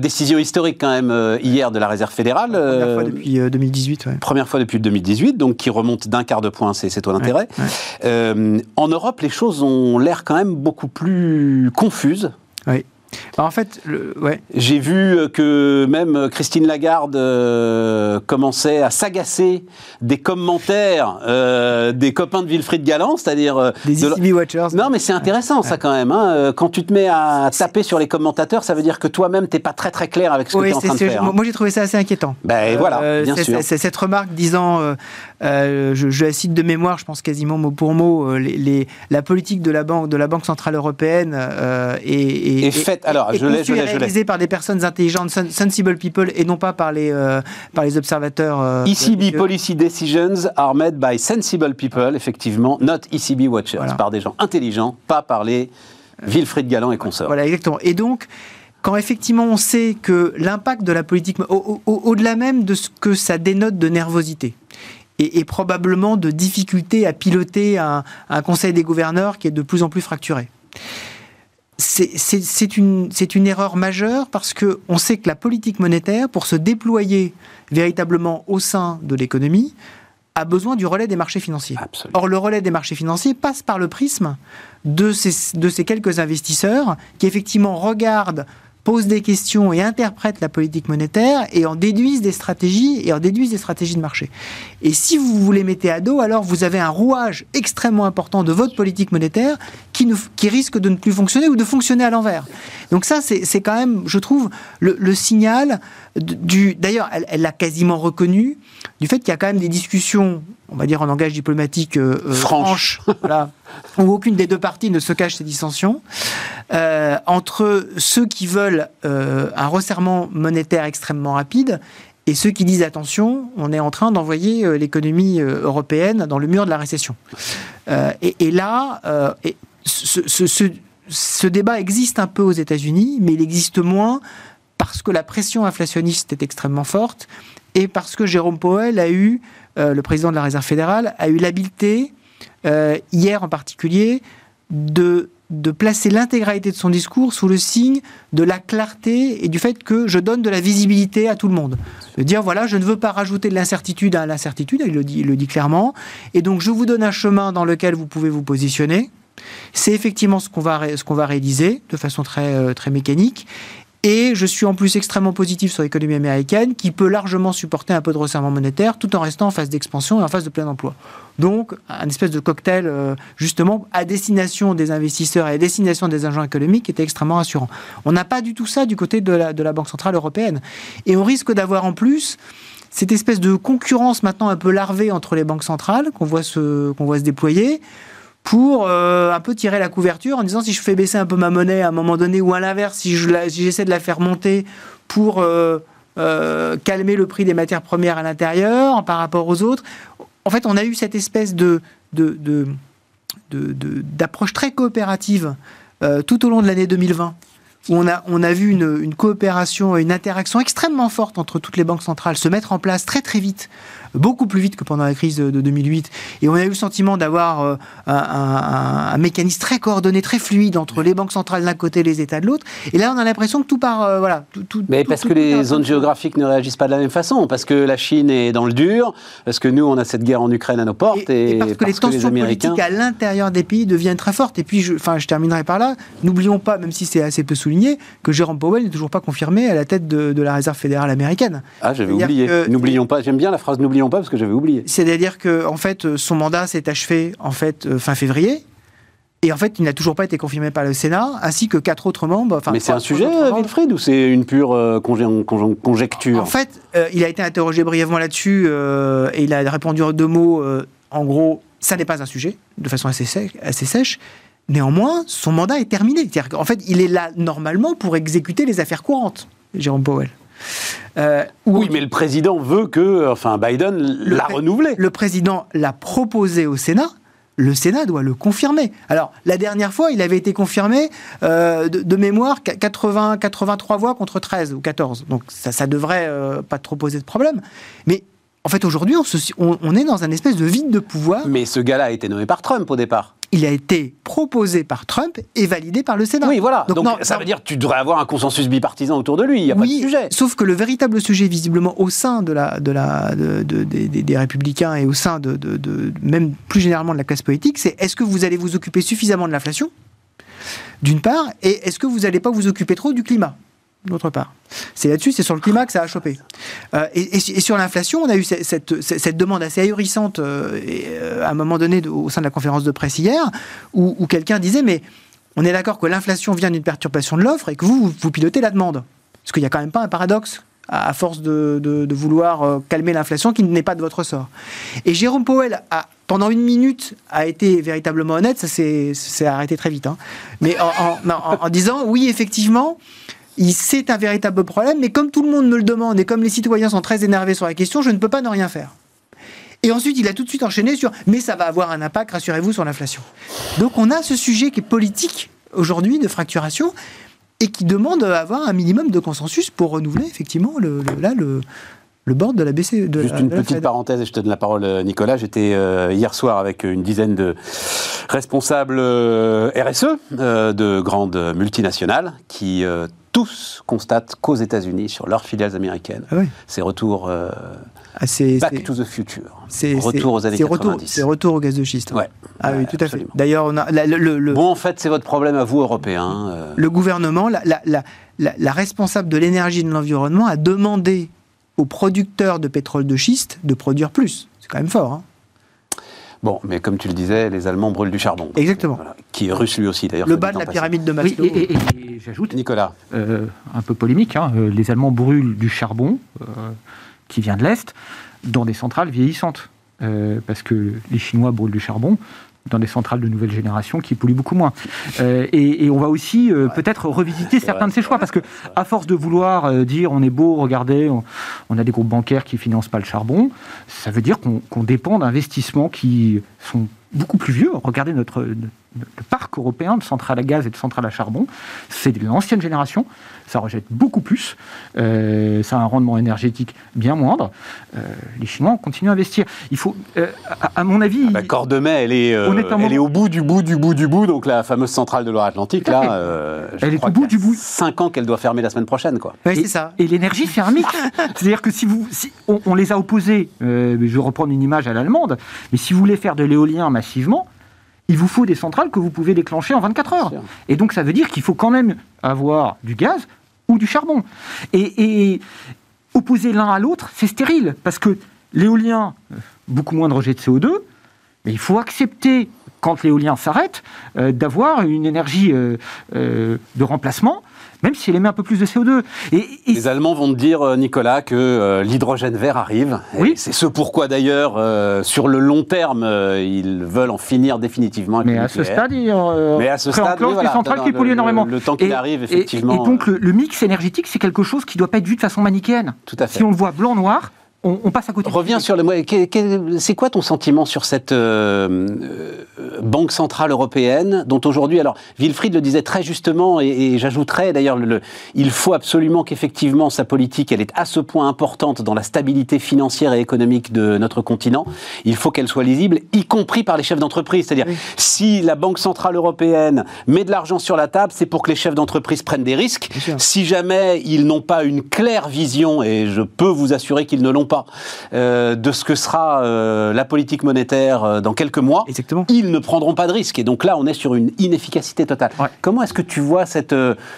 décision historique quand même hier de la Réserve fédérale. Première fois depuis 2018, ouais. Première fois depuis 2018, donc qui remonte d'un quart de point ses, taux d'intérêt. en Europe, les choses ont l'air quand même beaucoup plus confuses. Oui en fait, le, ouais. J'ai vu euh, que même Christine Lagarde euh, commençait à s'agacer des commentaires euh, des copains de Wilfried Galland, c'est-à-dire... des ECB Watchers. Non, mais c'est intéressant ça quand même. Hein. Quand tu te mets à taper sur les commentateurs, ça veut dire que toi-même, t'es pas très très clair avec ce que tu es en train de faire. Hein. Moi, j'ai trouvé ça assez inquiétant. Ben voilà, bien sûr. Cette remarque disant, je, la cite de mémoire, je pense quasiment mot pour mot, les, la politique de la Banque, de la banque Centrale Européenne est, est faite alors, je l'ai, je l'ai, réalisé par des personnes intelligentes, sensible people, et non pas par les, euh, par les observateurs. Euh, ECB policy decisions are made by sensible people, effectivement, not ECB watchers, par des gens intelligents, pas par les Wilfried Galland et consorts. Voilà, exactement. Et donc, quand effectivement on sait que l'impact de la politique, au-delà même de ce que ça dénote de nervosité, et, probablement de difficulté à piloter un, un conseil des gouverneurs qui est de plus en plus fracturé c'est une, une, erreur majeure parce qu'on sait que la politique monétaire, pour se déployer véritablement au sein de l'économie, a besoin du relais des marchés financiers. Or, le relais des marchés financiers passe par le prisme de ces, de ces quelques investisseurs qui effectivement regardent posent des questions et interprètent la politique monétaire et en déduisent des stratégies et en déduisent des stratégies de marché. Et si vous vous les mettez à dos, alors vous avez un rouage extrêmement important de votre politique monétaire qui, qui risque de ne plus fonctionner ou de fonctionner à l'envers. Donc ça, c'est quand même, je trouve, le, signal du... D'ailleurs, elle l'a quasiment reconnu, du fait qu'il y a quand même des discussions, on va dire en langage diplomatique, euh, euh franches, voilà, où aucune des deux parties ne se cache ces dissensions, euh, entre ceux qui veulent euh, un resserrement monétaire extrêmement rapide et ceux qui disent attention, on est en train d'envoyer l'économie européenne dans le mur de la récession. Et, là, et ce, ce, débat existe un peu aux États-Unis, mais il existe moins parce que la pression inflationniste est extrêmement forte et parce que Jérôme Powell a eu, euh, le président de la Réserve fédérale, a eu l'habileté, euh, hier en particulier, de, de placer l'intégralité de son discours sous le signe de la clarté et du fait que je donne de la visibilité à tout le monde. De dire, voilà, je ne veux pas rajouter de l'incertitude à l'incertitude, il le, dit, clairement, et donc je vous donne un chemin dans lequel vous pouvez vous positionner. C'est effectivement ce qu'on va, va réaliser de façon très, euh, très mécanique. Et je suis en plus extrêmement positif sur l'économie américaine qui peut largement supporter un peu de resserrement monétaire tout en restant en phase d'expansion et en phase de plein emploi. Donc, un espèce de cocktail, euh, justement, à destination des investisseurs et à destination des agents économiques qui était extrêmement rassurant. On n'a pas du tout ça du côté de la, de la Banque Centrale Européenne. Et on risque d'avoir en plus cette espèce de concurrence maintenant un peu larvée entre les banques centrales qu'on voit, qu'on voit se déployer pour euh, un peu tirer la couverture en disant si je fais baisser un peu ma monnaie à un moment donné ou à l'inverse, si j'essaie de la faire monter pour euh, euh, calmer le prix des matières premières à l'intérieur par rapport aux autres. En fait, on a eu cette espèce de, d'approche très coopérative tout au long de l'année 2020 où on a, on a vu une, une coopération une interaction extrêmement forte entre toutes les banques centrales se mettre en place très très vite beaucoup plus vite que pendant la crise de, 2008. Et on a eu le sentiment d'avoir euh, un, mécanisme très coordonné, très fluide entre les banques centrales d'un côté et les États de l'autre. Et là, on a l'impression que tout part, euh, voilà. Tout, Mais parce que les zones géographiques ne réagissent pas de la même façon, parce que la Chine est dans le dur, parce que nous, on a cette guerre en Ukraine à nos portes, et, parce, que les tensions politiques à l'intérieur des pays deviennent très fortes. Et puis, je, enfin, je terminerai par là. N'oublions pas, même si c'est assez peu souligné, que Jérôme Powell n'est toujours pas confirmé à la tête de, de la Réserve fédérale américaine. Ah, j'avais oublié. N'oublions pas. J'aime bien la phrase "n'oublions pas" parce que j'avais oublié. C'est-à-dire que en fait, son mandat s'est achevé en fait euh, fin février. Et en fait, il n'a toujours pas été confirmé par le Sénat, ainsi que quatre autres membres. Mais c'est un sujet, Wilfried, ou c'est une pure euh, conjecture En fait, euh, il a été interrogé brièvement là-dessus et il a répondu en deux mots. en gros, ça n'est pas un sujet, de façon assez, assez sèche. Néanmoins, son mandat est terminé. C'est-à-dire qu'en fait, il est là normalement pour exécuter les affaires courantes, Jérôme Powell. Euh, oui, mais le président veut que, enfin, Biden l'a renouvelé. Le président l'a proposé au Sénat. le Sénat doit le confirmer. Alors, la dernière fois, il avait été confirmé euh, de, mémoire 80, 83 voix contre 13 ou 14. Donc, ça, ça devrait euh, pas trop poser de problème. Mais en fait, aujourd'hui, on, on, est dans un espèce de vide de pouvoir. Mais ce gars-là a été nommé par Trump au départ il a été proposé par Trump et validé par le Sénat. Oui, voilà. Donc, ça veut dire que tu devrais avoir un consensus bipartisan autour de lui. Il n'y a pas de sujet. Sauf que le véritable sujet, visiblement, au sein de la, de la, des, républicains et au sein de, même plus généralement de la classe politique, c'est est-ce que vous allez vous occuper suffisamment de l'inflation, d'une part, et est-ce que vous n'allez pas vous occuper trop du climat? D'autre part. C'est là-dessus, c'est sur le climat que ça a chopé. Euh, et, sur l'inflation, on a eu cette, demande assez ahurissante euh, euh, à un moment donné au sein de la conférence de presse hier, où, quelqu'un disait, mais on est d'accord que l'inflation vient d'une perturbation de l'offre et que vous, vous pilotez la demande. Parce qu'il n'y a quand même pas un paradoxe à, force de, vouloir calmer l'inflation qui n'est pas de votre sort. Et Jérôme Powell pendant une minute, a été véritablement honnête, ça s'est arrêté très vite, hein. mais en, disant oui, effectivement, c'est un véritable problème, mais comme tout le monde me le demande et comme les citoyens sont très énervés sur la question, je ne peux pas ne rien faire. Et ensuite, il a tout de suite enchaîné sur mais ça va avoir un impact, rassurez-vous, sur l'inflation. Donc on a ce sujet qui est politique aujourd'hui de fracturation et qui demande d'avoir un minimum de consensus pour renouveler effectivement le, là le, le board de la BCE. De Juste une petite parenthèse, et je te donne la parole, euh, Nicolas. J'étais euh, hier soir avec une dizaine de responsables euh, RSE de grandes multinationales qui tous constatent qu'aux États-Unis, sur leurs filiales américaines, ah ces retours euh, ah, back to the future, retour aux années 90. C'est retour au gaz de schiste. Ouais. Ah oui, tout à fait. D'ailleurs, on a le, bon, en fait, c'est votre problème à vous, Européens. Euh. Le gouvernement, la, la responsable de l'énergie et de l'environnement a demandé aux producteurs de pétrole de schiste de produire plus. C'est quand même fort. Hein. Bon, mais comme tu le disais, les Allemands brûlent du charbon. Exactement. qui est russe lui aussi d'ailleurs. Le bas de la pyramide de Maslow. Oui, et, j'ajoute, Nicolas, euh, un peu polémique, hein, euh, les Allemands brûlent du charbon euh, qui vient de l'Est dans des centrales vieillissantes. parce que les Chinois brûlent du charbon dans des centrales de nouvelle génération qui polluent beaucoup moins. Euh, et, on va aussi euh, peut-être revisiter certains de ces choix, parce que à force de vouloir euh, dire on est beau, regardez, on, a des groupes bancaires qui financent pas le charbon, ça veut dire qu'on dépend d'investissements qui sont beaucoup plus vieux. Regardez notre, le parc européen de centrales à gaz et de centrales à charbon, c'est de l'ancienne génération, ça rejette beaucoup plus, euh, ça a un rendement énergétique bien moindre. Euh, les Chinois continuent à investir. Il faut, euh, à, mon avis. Ah bah, Cordemais, elle est, elle est au bout du bout du bout du bout, donc la fameuse centrale de Loire-Atlantique, là, elle est au bout du bout. 5 ans qu'elle doit fermer la semaine prochaine, quoi. c'est ça. Et l'énergie, mix. C'est-à-dire que si vous, si on, les a opposés, je vais reprendre une image à l'allemande, mais si vous voulez faire de l'éolien massivement, il vous faut des centrales que vous pouvez déclencher en 24 heures. Et donc ça veut dire qu'il faut quand même avoir du gaz ou du charbon. Et, opposer l'un à l'autre, c'est stérile, parce que l'éolien, euh, beaucoup moins de rejet de CO2, mais il faut accepter, quand l'éolien s'arrête, euh, d'avoir une énergie euh, de remplacement même si elle émet un peu plus de CO2. Et, Les Allemands vont te dire, euh, Nicolas, que euh, l'hydrogène vert arrive. Oui. C'est ce pourquoi d'ailleurs, euh, sur le long terme, ils veulent en finir définitivement avec Mais à ce stade, ils Mais à ce stade, oui, voilà, centrales qui polluent énormément. Le, temps qu'il arrive, effectivement. Et, donc le, mix énergétique, c'est quelque chose qui ne doit pas être vu de façon manichéenne. Tout à fait. Si on le voit blanc-noir, on, passe à côté. Reviens sur le. C'est quoi ton sentiment sur cette euh, euh, banque centrale européenne, dont aujourd'hui, alors Wilfried le disait très justement, et, j'ajouterais d'ailleurs, il faut absolument qu'effectivement sa politique, elle est à ce point importante dans la stabilité financière et économique de notre continent. Il faut qu'elle soit lisible, y compris par les chefs d'entreprise. C'est-à-dire, si la banque centrale européenne met de l'argent sur la table, c'est pour que les chefs d'entreprise prennent des risques. Si jamais ils n'ont pas une claire vision, et je peux vous assurer qu'ils ne l'ont pas euh, de ce que sera euh, la politique monétaire euh, dans quelques mois, ils ne prendront pas de risques. Et donc là, on est sur une inefficacité totale. Comment est-ce que tu vois cette,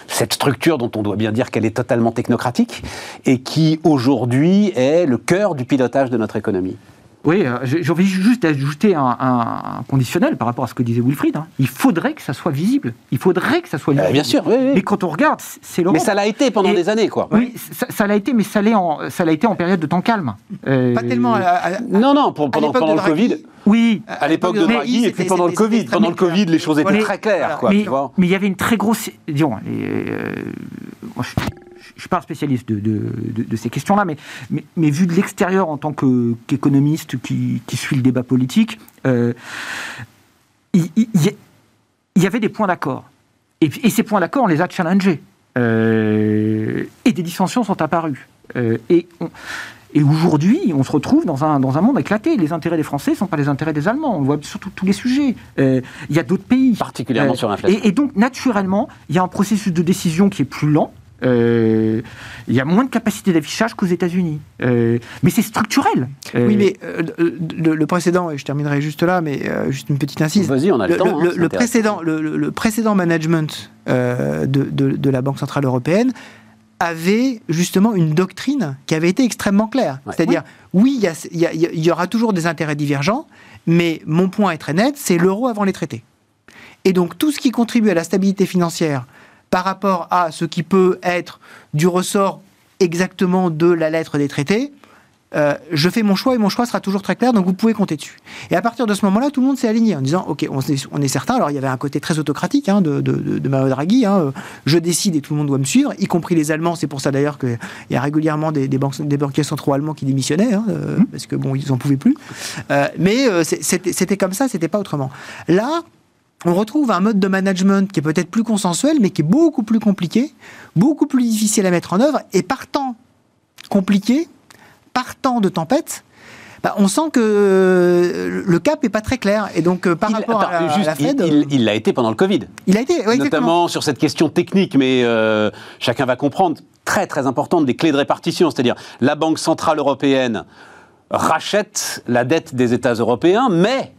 cette structure dont on doit bien dire qu'elle est totalement technocratique et qui aujourd'hui est le cœur du pilotage de notre économie? Oui, euh, j'ai envie juste d'ajouter un, conditionnel par rapport à ce que disait Wilfried. Hein. Il faudrait que ça soit visible. Il faudrait que ça soit visible. bien sûr, oui, Mais quand on regarde, c'est l'Europe. Mais ça l'a été pendant des années, quoi. Oui, ça l'a été, mais ça l'a en, été en période de temps calme. Euh, Pas tellement. non, non, pendant, pendant le Covid. Oui. À l'époque de Draghi, et puis pendant le Covid. Pendant le Covid, les choses étaient très claires, quoi. Mais, il y avait une très grosse. Disons, euh, moi, je je ne suis pas un spécialiste de, ces questions-là, mais, mais, vu de l'extérieur en tant qu'économiste qui, suit le débat politique, euh, il, il- il y- avait des points d'accord. Et, ces points d'accord, on les a challengés. Euh, et des dissensions sont apparues. Euh, et aujourd'hui, on se retrouve dans un, dans un monde éclaté. Les intérêts des Français ne sont pas les intérêts des Allemands. On le voit sur tout- tous les sujets. Euh, Il y a d'autres pays. Particulièrement sur l'inflation. Et, et donc, naturellement, il y a un processus de décision qui est plus lent. Euh, Il y a moins de capacité d'affichage qu'aux États-Unis. Euh, mais c'est structurel. Euh, Oui, mais euh, le, le précédent, et je terminerai juste là, mais euh, juste une petite incise. Vas-y, on a le, Le, temps. le- hein, le- précédent, le, précédent management euh, de, de- de la Banque Centrale Européenne avait justement une doctrine qui avait été extrêmement claire. Ouais. C'est-à-dire, oui, y, y il y aura toujours des intérêts divergents, mais mon point est très net, c'est l'euro avant les traités. Et donc, tout ce qui contribue à la stabilité financière par rapport à ce qui peut être du ressort exactement de la lettre des traités, euh, je fais mon choix et mon choix sera toujours très clair, donc vous pouvez compter dessus. Et à partir de ce moment-là, tout le monde s'est aligné en disant, ok, on est, on est certain. Alors il y avait un côté très autocratique hein, de, de, de, Mario Draghi. hein, euh, je décide et tout le monde doit me suivre, y compris les Allemands. C'est pour ça d'ailleurs qu'il y a régulièrement des, des, banques, des banquiers centraux allemands qui démissionnaient, hein, euh, parce que bon, ils en pouvaient plus. Euh, mais euh, c'était comme ça, c'était pas autrement. Là, on retrouve un mode de management qui est peut-être plus consensuel, mais qui est beaucoup plus compliqué, beaucoup plus difficile à mettre en œuvre, et partant compliqué, partant de tempête, bah, on sent que euh, le cap est pas très clair. Et donc, euh, par Il- rapport à, attends, la- à juste, la Fed, il- l'a été pendant le Covid. il a été, ouais, exactement. notamment sur cette question technique, mais euh, chacun va comprendre, très très importante, des clés de répartition. C'est-à-dire, la Banque Centrale Européenne rachète la dette des États européens, mais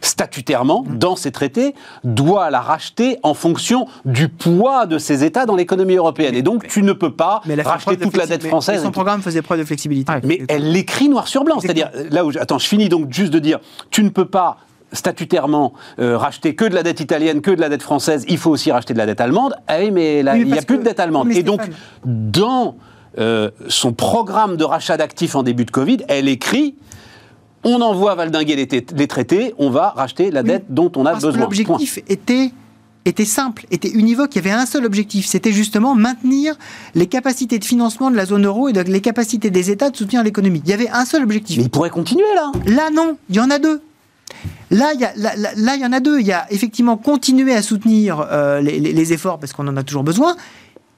statutairement, dans ses traités, doit la racheter en fonction du poids de ces États dans l'économie européenne. Et donc, tu ne peux pas Mais racheter de toute la dette française. mais son programme faisait preuve de flexibilité. Mais elle l'écrit noir sur blanc. C'est-à-dire, là où. je- attends, je finis donc juste de dire tu ne peux pas statutairement euh, racheter que de la dette italienne, que de la dette française, il faut aussi racheter de la dette allemande. Oui, mais là, Oui, mais il n'y a plus de dette allemande. Et donc, dans euh, son programme de rachat d'actifs en début de Covid, elle écrit on envoie valdinguer les, les traités, on va racheter la Oui, dette dont on a Parce besoin. l'objectif était, était simple, était univoque. Il y avait un seul objectif, c'était justement maintenir les capacités de financement de la zone euro et les capacités des États de soutenir l'économie. Il y avait un seul objectif. Mais il pourrait continuer là. Là, non, il y en a deux. Là, il y, a- là, là- là, il y en a deux. Il y a effectivement continuer à soutenir euh, les, les- les efforts parce qu'on en a toujours besoin.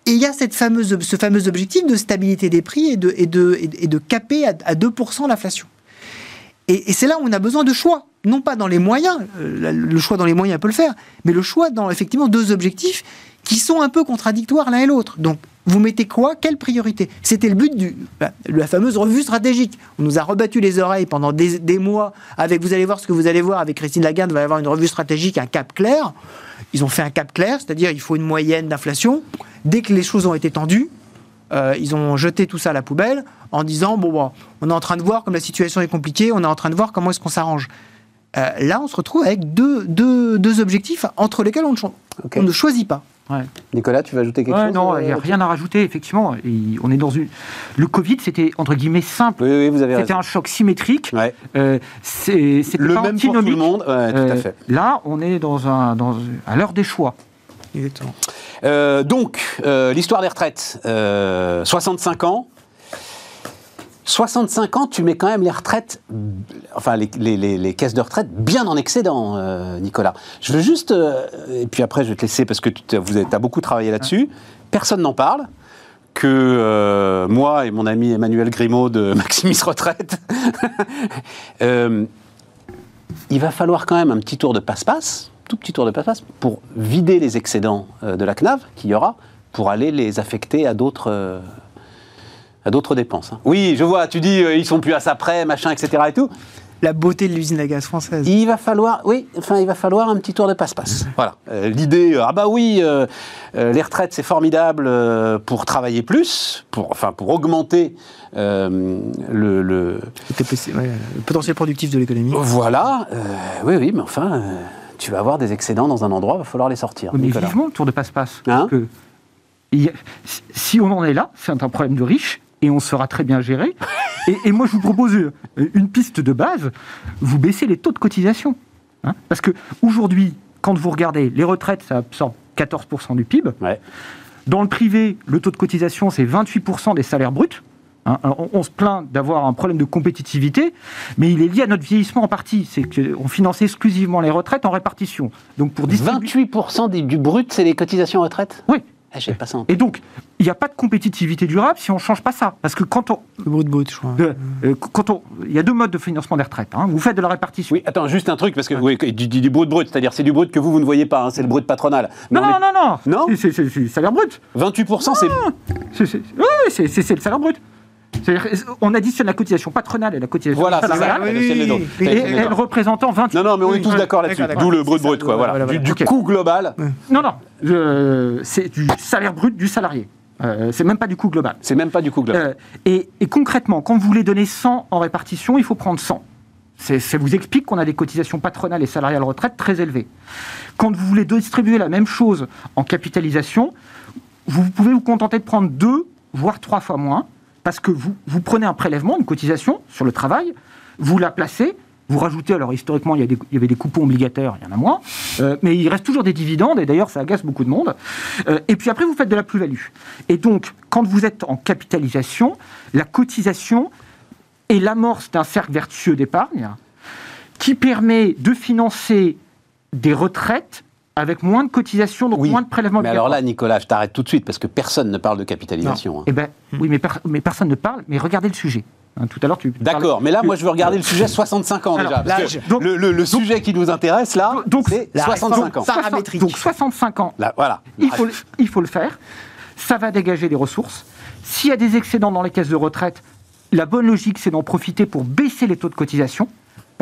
Et il y a cette fameuse, ce fameux objectif de stabilité des prix et de, et de, et de- et de caper à, à 2% l'inflation. Et, c'est là où on a besoin de choix. Non pas dans les moyens, euh, le choix dans les moyens peut le faire, mais le choix dans effectivement deux objectifs qui sont un peu contradictoires l'un et l'autre. Donc, vous mettez quoi? Quelle priorité? C'était le but de la fameuse revue stratégique. On nous a rebattu les oreilles pendant des, mois avec, vous allez voir ce que vous allez voir avec Christine Lagarde, va y avoir une revue stratégique, un cap clair. Ils ont fait un cap clair, c'est-à-dire il faut une moyenne d'inflation. Dès que les choses ont été tendues, euh, ils ont jeté tout ça à la poubelle en disant bon, bon, on est en train de voir comme la situation est compliquée, on est en train de voir comment est-ce qu'on s'arrange. Euh, là, on se retrouve avec deux, deux, deux objectifs entre lesquels on ne, cho- Ok. on ne choisit pas. ouais. Nicolas, tu veux ajouter quelque Ouais, chose? non, il n'y a rien à rajouter, effectivement. Et on est dans une. Le Covid, c'était entre guillemets simple. Oui, oui, vous avez C'était un choc symétrique. Ouais. Euh, c'est- c'était Le pas même pour tout le monde. Ouais, tout à Euh, fait. Là, on est dans un, dans, à l'heure des choix. Euh, donc, euh, l'histoire des retraites. Euh, 65 ans. 65 ans, tu mets quand même les retraites, enfin les, caisses de retraite bien en excédent, euh, Nicolas. Je veux juste, euh, et puis après je vais te laisser parce que tu as beaucoup travaillé là-dessus. Personne n'en parle. Que euh, moi et mon ami Emmanuel Grimaud de Maximis Retraite, euh, il va falloir quand même un petit tour de passe-passe, tout petit tour de passe-passe, pour vider les excédents euh, de la CNAV qu'il y aura, pour aller les affecter à d'autres euh, à d'autres dépenses. hein. Oui, je vois, tu dis euh, ils sont plus à ça près, machin, etc. et tout. La beauté de l'usine à gaz française. Il va falloir, oui, enfin, il va falloir un petit tour de passe-passe. Voilà. Euh, L'idée, euh, ah bah oui, euh, euh, les retraites c'est formidable euh, pour travailler plus, pour, enfin, pour augmenter euh, le, le- potentiel productif de l'économie. Voilà. euh, oui, oui, mais enfin, euh, tu vas avoir des excédents dans un endroit, il va falloir les sortir. Mais Nicolas. vivement le tour de passe-passe. Hein Parce que si- on en est là, c'est un problème de riches et on sera très bien géré. et, et moi, je vous propose une, une piste de base vous baissez les taux de cotisation. Hein Parce que aujourd'hui, quand vous regardez les retraites, ça absorbe 14% du PIB. Ouais. Dans le privé, le taux de cotisation, c'est 28% des salaires bruts. Hein, on, on se plaint d'avoir un problème de compétitivité, mais il est lié à notre vieillissement en partie. C'est qu'on finance exclusivement les retraites en répartition. Donc pour distribuer... 28% des- du brut, c'est les cotisations retraite? Oui. Ah, pas ça. Et donc, il n'y a pas de compétitivité durable si on ne change pas ça. Parce que quand on. Le brut brut, je crois. de- euh, quand on il y a deux modes de financement des retraites. hein. Vous faites de la répartition. Oui, attends, juste un truc, parce que oui, du, du- du brut brut, c'est-à-dire c'est du brut que vous, vous ne voyez pas, hein, c'est le brut patronal. Mais Non, on non, est- non, non, Non C'est- c'est- C'est c'est le salaire brut. 28%, c'est. C'est- c'est- Oui, c'est le salaire brut. C'est-à-dire, on additionne la cotisation patronale et la cotisation Voilà, salariale. oui, oui, oui. Et elle représentant 28. Non, non, mais on est tous d'accord là-dessus. D'accord, D'où le brut brut, quoi. voilà, Voilà. voilà, Du, coût global, Non, non, c'est du salaire brut du salarié. Euh, c'est même pas du coût global. c'est même pas du coût global. Euh, et, et concrètement, quand vous voulez donner 100 en répartition, il faut prendre 100. C'est- Ça vous explique qu'on a des cotisations patronales et salariales retraite très élevées. Quand vous voulez distribuer la même chose en capitalisation, vous pouvez vous contenter de prendre deux, voire trois fois moins, parce que vous, vous prenez un prélèvement, une cotisation sur le travail, vous la placez, vous rajoutez, alors historiquement il y, avait des coupons obligataires, il y en a moins, euh, mais il reste toujours des dividendes, et d'ailleurs ça agace beaucoup de monde. Euh, et puis après vous faites de la plus-value. Et donc, quand vous êtes en capitalisation, la cotisation est l'amorce d'un cercle vertueux d'épargne qui permet de financer des retraites avec moins de cotisations, donc Oui, moins de prélèvements Mais alors là, Nicolas, je t'arrête tout de suite parce que personne ne parle de capitalisation. hein. Eh ben, oui, mais, per- mais personne ne parle. Mais regardez le sujet. Hein, tout à l'heure, tu. D'accord, mais là, moi, je veux regarder le sujet 65 ans Alors, déjà. parce l'âge. que Donc- le, le- le sujet qui nous intéresse là, c'est La 65 ans. réforme paramétrique. Donc 65 ans, Là, voilà. il faut, le, il faut le faire. Ça va dégager des ressources. S'il y a des excédents dans les caisses de retraite, la bonne logique, c'est d'en profiter pour baisser les taux de cotisation.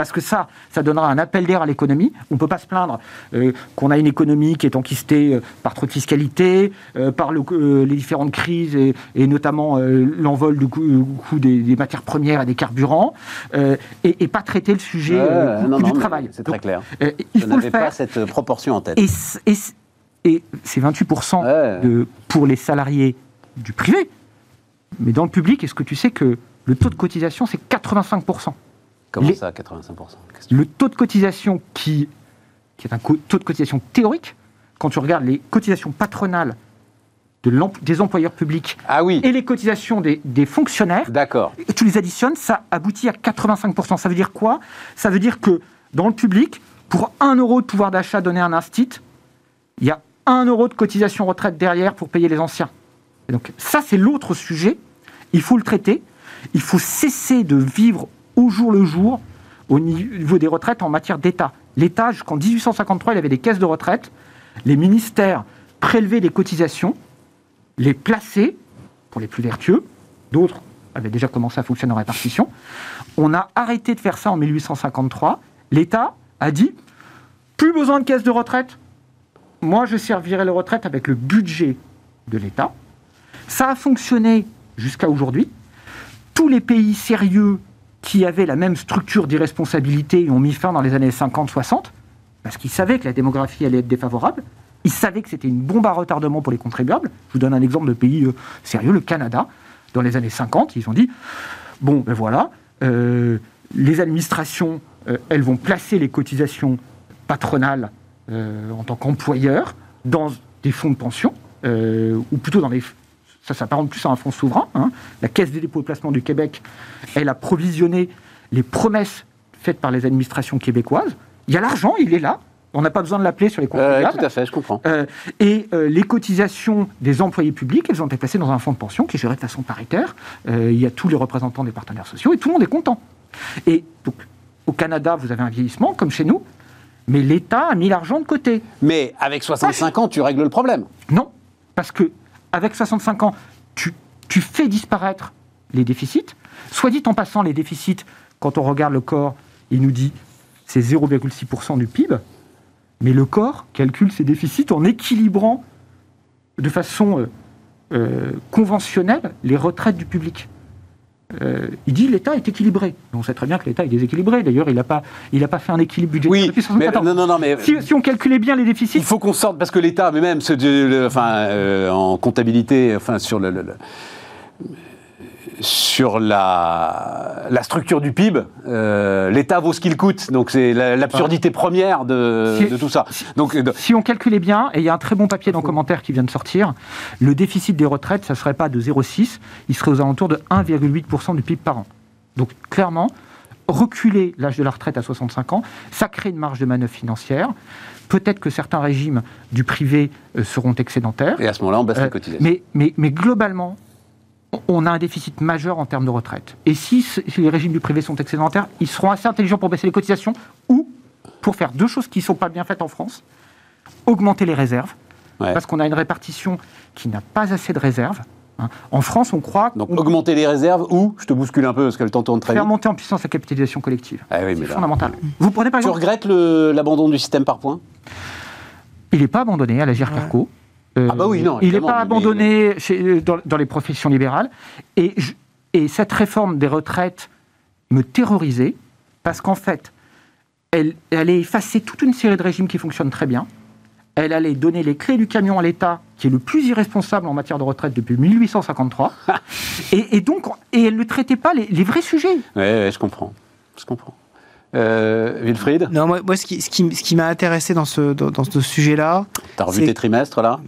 Parce que ça, ça donnera un appel d'air à l'économie. On ne peut pas se plaindre euh, qu'on a une économie qui est enquistée euh, par trop de fiscalité, euh, par le- les différentes crises et, et notamment l'envol du coût, des, des matières premières et des carburants, et, et pas traiter le sujet non, non, du travail. C'est très clair. il Je faut le n'avais faire. pas cette proportion en tête. Et, c'est 28% Ouais. de, pour les salariés du privé. Mais dans le public, est-ce que tu sais que le taux de cotisation, c'est 85% Comment les- ça, 85% Qu'est-ce que tu- Le taux de cotisation qui, qui est un taux de cotisation théorique, quand tu regardes les cotisations patronales de des employeurs publics Ah oui, et les cotisations des, des fonctionnaires, d'accord. tu les additionnes, ça aboutit à 85%. Ça veut dire quoi? Ça veut dire que dans le public, pour 1 euro de pouvoir d'achat donné à un instit, il y a 1 euro de cotisation retraite derrière pour payer les anciens. Et donc ça, c'est l'autre sujet. Il faut le traiter. Il faut cesser de vivre au jour le jour au niveau des retraites en matière d'État. L'État, jusqu'en 1853, il avait des caisses de retraite. Les ministères prélevaient des cotisations, les plaçaient pour les plus vertueux. D'autres avaient déjà commencé à fonctionner en répartition. On a arrêté de faire ça en 1853. L'État a dit plus besoin de caisse de retraite. Moi, je servirai les retraites avec le budget de l'État. Ça a fonctionné jusqu'à aujourd'hui. Tous les pays sérieux qui avaient la même structure d'irresponsabilité y ont mis fin dans les années 50-60, parce qu'ils savaient que la démographie allait être défavorable. Ils savaient que c'était une bombe à retardement pour les contribuables. Je vous donne un exemple de pays euh, sérieux, le Canada. Dans les années 50, ils ont dit, bon, ben voilà, euh, les administrations, euh, elles vont placer les cotisations patronales en tant qu'employeurs dans des fonds de pension, ou plutôt dans des... Ça s'apparente plus à un fonds souverain. hein. La Caisse des dépôts et placements du Québec, elle a provisionné les promesses faites par les administrations québécoises. Il y a l'argent, il est là. On n'a pas besoin de l'appeler sur les ouais, contribuables. tout à fait, je comprends. Euh, et euh, les cotisations des employés publics, elles ont été placées dans un fonds de pension qui est géré de façon paritaire. Euh, il y a tous les représentants des partenaires sociaux et tout le monde est content. Et donc, au Canada, vous avez un vieillissement, comme chez nous, mais l'État a mis l'argent de côté. Mais avec 65 ans, tu règles le problème. Non, parce que avec 65 ans, tu, fais disparaître les déficits. Soit dit en passant, les déficits, quand on regarde le corps, il nous dit c'est 0,6% du PIB, mais le corps calcule ses déficits en équilibrant de façon euh, euh, conventionnelle les retraites du public. Euh, il dit l'État est équilibré. On sait très bien que l'État est déséquilibré. D'ailleurs, il n'a pas, il a pas fait un équilibre budgétaire Oui, depuis mais 74. non, non, non, mais Si, si on calculait bien les déficits, il faut qu'on sorte parce que l'État, mais même ce- de- le- enfin, euh, en comptabilité, enfin sur le- sur la, la structure du PIB, euh, l'État vaut ce qu'il coûte. Donc c'est la- l'absurdité première de, Si- de tout ça. Donc euh, Si on calculait bien, et il y a un très bon papier dans le commentaire qui vient de sortir, le déficit des retraites, ça ne serait pas de 0,6, il serait aux alentours de 1,8% du PIB par an. Donc clairement, reculer l'âge de la retraite à 65 ans, ça crée une marge de manœuvre financière. Peut-être que certains régimes du privé euh, seront excédentaires. et à ce moment-là, on baisse Euh, les cotisations. mais, mais, mais globalement, on- a un déficit majeur en termes de retraite. Et si, les régimes du privé sont excédentaires, ils seront assez intelligents pour baisser les cotisations ou pour faire deux choses qui ne sont pas bien faites en France augmenter les réserves, Ouais. parce qu'on a une répartition qui n'a pas assez de réserves. hein. En France, on croit Donc augmenter les réserves ou, je te bouscule un peu parce que le temps tourne très faire vite. monter en puissance la capitalisation collective. Ah oui, mais C'est là- fondamental. Vous prenez par Tu regrettes l'abandon du système par points? Il n'est pas abandonné à la GRCARCO. Euh, Ah bah oui, non, Il n'est pas mais- abandonné chez- dans, dans les professions libérales. Et, je- et cette réforme des retraites me terrorisait parce qu'en fait, elle, elle allait effacer toute une série de régimes qui fonctionnent très bien. Elle allait donner les clés du camion à l'État, qui est le plus irresponsable en matière de retraite depuis 1853. et, et donc, et elle ne traitait pas les, les vrais sujets. Ouais, je comprends. Je comprends. Euh, Wilfried, Non, moi, moi, ce qui, ce qui, ce qui m'a intéressé dans ce, dans, dans ce sujet-là, t'as revu tes trimestres là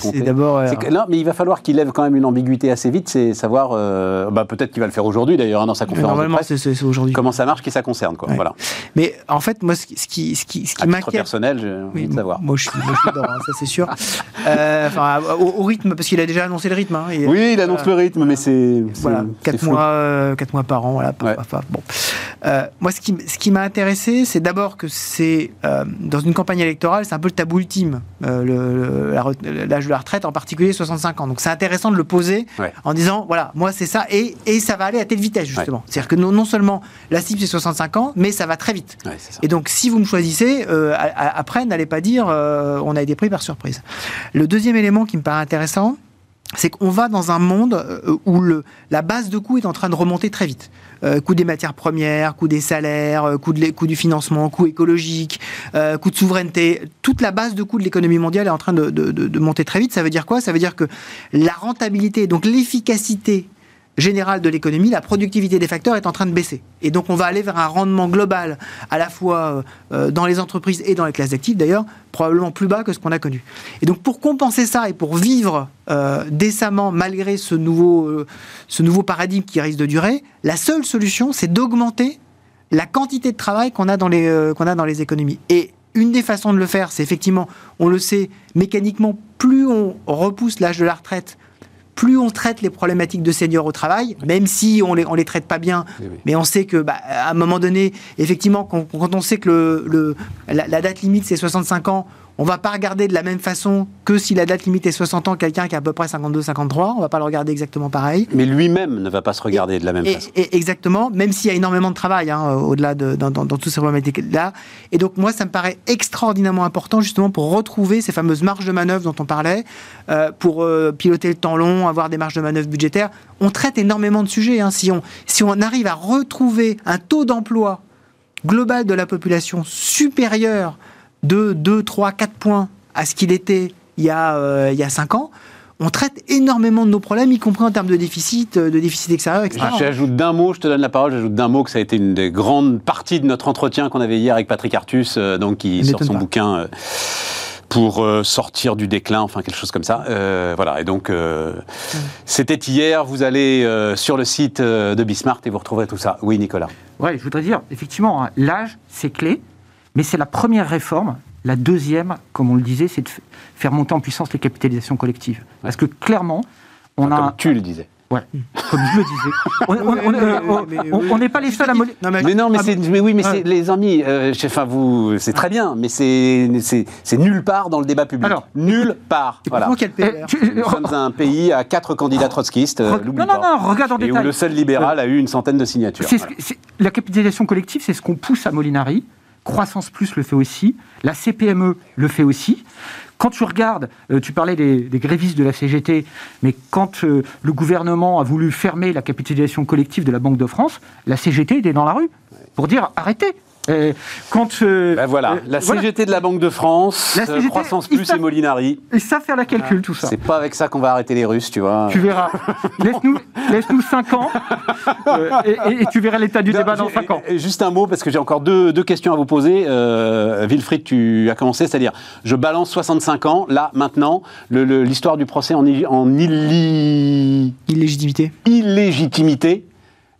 c'est d'abord. euh, non, mais il va falloir qu'il lève quand même une ambiguïté assez vite, c'est savoir, euh, bah, peut-être qu'il va le faire aujourd'hui d'ailleurs hein, dans sa conférence normalement, c'est aujourd'hui. comment ça marche qui ça concerne. Quoi. Ouais. Voilà. Mais en fait, moi, ce qui, ce qui, ce qui, À titre personnel, j'ai envie de savoir. Moi, je suis, moi, je suis dedans, hein, ça c'est sûr. Enfin, au, au rythme, parce qu'il a déjà annoncé le rythme. hein, et- Oui, il annonce le rythme, mais c'est Voilà, c'est 4 flou. mois, quatre mois par an, voilà. Ouais. bon. Moi, ce qui, ce qui m'a intéressé, c'est d'abord que c'est, euh, dans une campagne électorale, c'est un peu le tabou ultime, euh, l'âge de la retraite, en particulier 65 ans. Donc c'est intéressant de le poser Ouais. en disant, voilà, moi c'est ça, et, et ça va aller à telle vitesse, justement. C'est-à-dire que non, non seulement la cible c'est 65 ans, mais ça va très vite. Ouais. Et donc, si vous me choisissez, euh, après, n'allez pas dire euh, on a été pris par surprise. Le deuxième élément qui me paraît intéressant, c'est qu'on va dans un monde euh, où la base de coût est en train de remonter très vite. Euh, coût des matières premières, coût des salaires, euh, coût, du financement, coût écologique, coût de souveraineté. Toute la base de coût de l'économie mondiale est en train de- de monter très vite. Ça veut dire quoi? Ça veut dire que la rentabilité, donc l'efficacité générale de l'économie, la productivité des facteurs est en train de baisser. Et donc on va aller vers un rendement global, à la fois euh, dans les entreprises et dans les classes d'actifs d'ailleurs, probablement plus bas que ce qu'on a connu. Et donc pour compenser ça et pour vivre euh, décemment malgré ce nouveau, euh, ce nouveau paradigme qui risque de durer, la seule solution c'est d'augmenter la quantité de travail qu'on a, euh, qu'on a dans les économies. Et une des façons de le faire, c'est effectivement, on le sait, mécaniquement, plus on repousse l'âge de la retraite, plus on traite les problématiques de seniors au travail, même si on les, on les traite pas bien, Oui, oui. mais on sait que, bah, à un moment donné, effectivement, quand, quand on sait que le, le- la, la date limite c'est 65 ans, on va pas regarder de la même façon que si la date limite est 60 ans, quelqu'un qui a à peu près 52-53, on va pas le regarder exactement pareil. Mais lui-même ne va pas se regarder de la même Et- façon. et- exactement, même s'il y a énormément de travail hein, au-delà de dans, dans, dans toutes ces problématiques-là. Et donc moi, ça me paraît extraordinairement important justement pour retrouver ces fameuses marges de manœuvre dont on parlait, euh, pour euh, piloter le temps long, avoir des marges de manœuvre budgétaires. On traite énormément de sujets. hein. Si, on, si on arrive à retrouver un taux d'emploi global de la population supérieur de 2, 3, 4 points à ce qu'il était il y a, euh, il y a 5 ans, on traite énormément de nos problèmes, y compris en termes de déficit, euh, de déficit extérieur, etc. J'ajoute d'un mot, je te donne la parole, j'ajoute d'un mot que ça a été une des grandes parties de notre entretien qu'on avait hier avec Patrick Artus, euh, donc qui sort son pas. bouquin euh, pour euh, sortir du déclin, enfin quelque chose comme ça. Euh, voilà, et donc euh, c'était hier, vous allez euh, sur le site de Bismart et vous retrouverez tout ça. Oui, Nicolas. Ouais, je voudrais dire, effectivement, hein, l'âge, c'est clé, mais c'est la première réforme. La deuxième, comme on le disait, c'est de faire monter en puissance les capitalisations collectives. Parce que clairement, on a. Comme tu le disais. Ouais, comme je le disais. On- euh, n'est pas les seuls à. molli- Non, Mais non, mais, ah, c'est, mais oui, mais Ouais. c'est, les amis, euh, enfin vous, c'est très bien, mais c'est, c'est, c'est nulle part dans le débat public. Alors, nulle part. Voilà. Eh, PLR. tu- Nous sommes un pays à quatre candidats trotskistes, euh, non, non, pas. non, regarde en Et où détail. le seul libéral a eu une centaine de signatures. C'est ce Voilà. que- c'est- la capitalisation collective, c'est ce qu'on pousse à Molinari. Croissance Plus le fait aussi. La CPME le fait aussi. Quand tu regardes, euh, tu parlais des, grévistes de la CGT, mais quand euh, le gouvernement a voulu fermer la capitalisation collective de la Banque de France, la CGT était dans la rue pour dire arrêtez. Euh, quand euh, Ben voilà, euh, la voilà. CGT de la Banque de France, La euh, CGT, Croissance Plus savent- et Molinari. ils savent faire la calcul, tout ça. C'est pas avec ça qu'on va arrêter les Russes, tu vois. Tu verras. Laisse-nous laisse 5 ans euh, et, et- et tu verras l'état du Non, débat dans j'ai- 5 ans. Juste un mot, parce que j'ai encore deux, deux questions à vous poser. Euh, Wilfried, tu as commencé, c'est-à-dire, je balance 65 ans, là, maintenant, l'histoire du procès en, en illi- Illégitimité. illégitimité.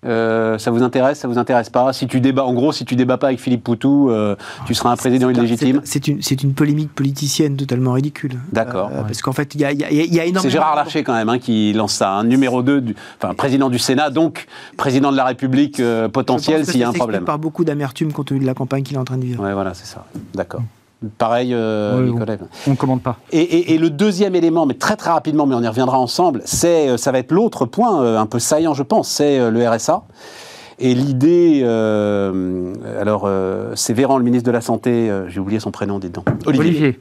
Euh, ça vous intéresse, ça vous intéresse pas Si tu débats, en gros, si tu débats pas avec Philippe Poutou, euh, tu seras un président illégitime. C'est une, c'est une polémique politicienne totalement ridicule. D'accord. Euh, Parce qu'en fait, il y y y a énormément. C'est Gérard Larcher quand même hein, qui lance ça, un numéro 2, du, enfin président du Sénat, donc président de la République potentiel s'il y a un problème. par beaucoup d'amertume compte tenu de la campagne qu'il est en train de vivre. Ouais, voilà, c'est ça. D'accord. Pareil, euh, Nicolas. On ne commande pas. Et, et- et le deuxième élément, mais très très rapidement, mais on y reviendra ensemble, c'est, euh, ça va être l'autre point euh, un peu saillant, je pense, c'est euh, le RSA. Et l'idée, euh, alors euh, c'est Véran, le ministre de la Santé, j'ai oublié son prénom, dites donc, Olivier, Olivier.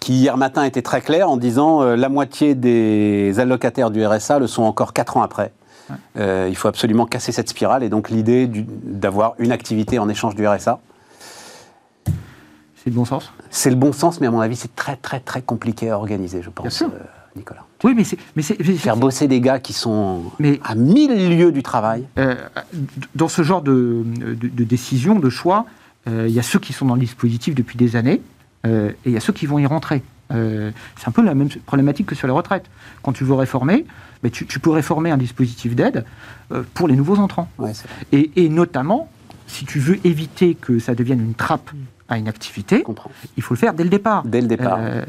qui hier matin était très clair en disant la moitié des allocataires du RSA le sont encore 4 ans après. Il faut absolument casser cette spirale et donc l'idée d'avoir une activité en échange du RSA. C'est de bon sens? C'est le bon sens, mais à mon avis, c'est très très très compliqué à organiser, je pense, Bien sûr. euh, Nicolas. Oui, mais c'est. Mais c'est- c'est- Faire bosser des gars qui sont Mais- à mille lieues du travail. Euh, dans ce genre de, de, de décision, de choix, euh, il y a ceux qui sont dans le dispositif depuis des années et il y a ceux qui vont y rentrer. C'est un peu la même problématique que sur les retraites. Quand tu veux réformer, ben, tu, tu peux réformer un dispositif d'aide pour les nouveaux entrants. Ouais, et notamment, si tu veux éviter que ça devienne une trappe à une activité, il faut le faire dès le départ. Dès le départ. Euh,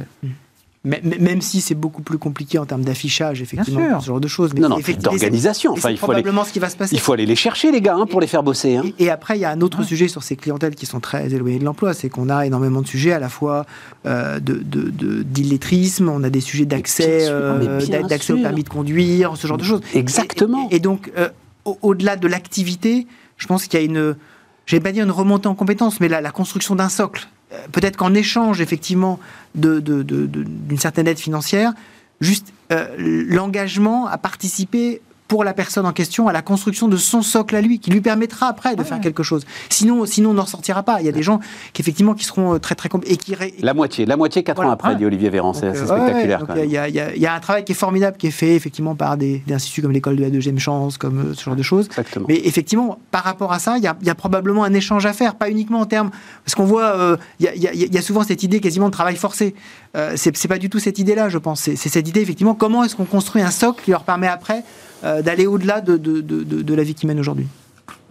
Même si c'est beaucoup plus compliqué en termes d'affichage, effectivement, ce genre de choses. Mais non, non, effectivement, d'organisation. c'est- Enfin, il faut, aller, probablement ce qui va se passer. il faut aller les chercher, les gars, hein, pour les faire bosser. hein. Et, et après, il y a un autre sujet sur ces clientèles qui sont très éloignées de l'emploi, c'est qu'on a énormément de sujets à la fois euh, de, de- de- d'illettrisme, on a des sujets d'accès, euh, d'accès au permis de conduire, ce genre de choses. Exactement. Et, et donc, euh, au- au-delà de l'activité, je pense qu'il y a une, je vais pas dire une remontée en compétences, mais la, construction d'un socle. Euh, Peut-être qu'en échange, effectivement, d'une certaine aide financière, juste euh, l'engagement à participer pour la personne en question à la construction de son socle à lui, qui lui permettra après de faire quelque chose. Sinon, sinon on n'en sortira pas. Il y a des gens qui effectivement qui seront euh, très très et qui ré- La moitié, la moitié, 4 Voilà. ans après, Ouais. dit Olivier Véran. C'est euh, spectaculaire ouais. Il y, a- il y a- il y a un travail qui est formidable qui est fait effectivement par des, des instituts comme l'école de la deuxième chance, comme euh, ce genre de choses. Exactement. Mais effectivement, par rapport à ça, il y a, il y a probablement un échange à faire, pas uniquement en termes. Parce qu'on voit, euh, il y, a, il y a- y souvent cette idée quasiment de travail forcé. Euh, c'est c'est pas du tout cette idée-là, je pense. C'est c'est cette idée, effectivement, comment est-ce qu'on construit un socle qui leur permet après euh, d'aller au-delà de, de, de- de- la vie qu'ils mènent aujourd'hui.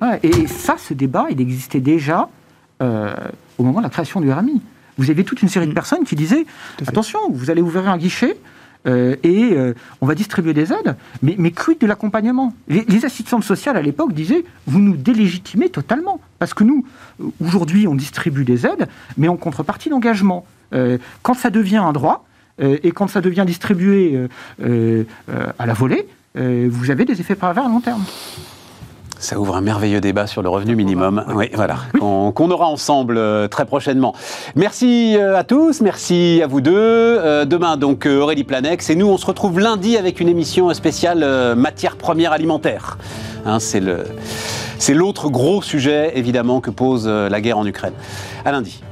Ouais, et ça, ce débat, il existait déjà euh, au moment de la création du RMI. Vous avez toute une série de personnes qui disaient attention, vous allez ouvrir un guichet euh, et on va distribuer des aides, mais, mais quid de l'accompagnement? Les, les assistantes sociales à l'époque disaient vous nous délégitimez totalement. Parce que nous, aujourd'hui, on distribue des aides, mais en contrepartie d'engagement. Quand ça devient un droit, et quand ça devient distribué à la volée, euh, vous avez des effets pervers à long terme. Ça ouvre un merveilleux débat sur le revenu minimum. Oui, voilà, qu'on aura ensemble euh, très prochainement. Merci euh, à tous, merci à vous deux. Euh, demain, donc, Aurélie Planex. Et nous, on se retrouve lundi avec une émission spéciale matière première alimentaire. Hein, c'est le- c'est l'autre gros sujet, évidemment, que pose la guerre en Ukraine. À lundi.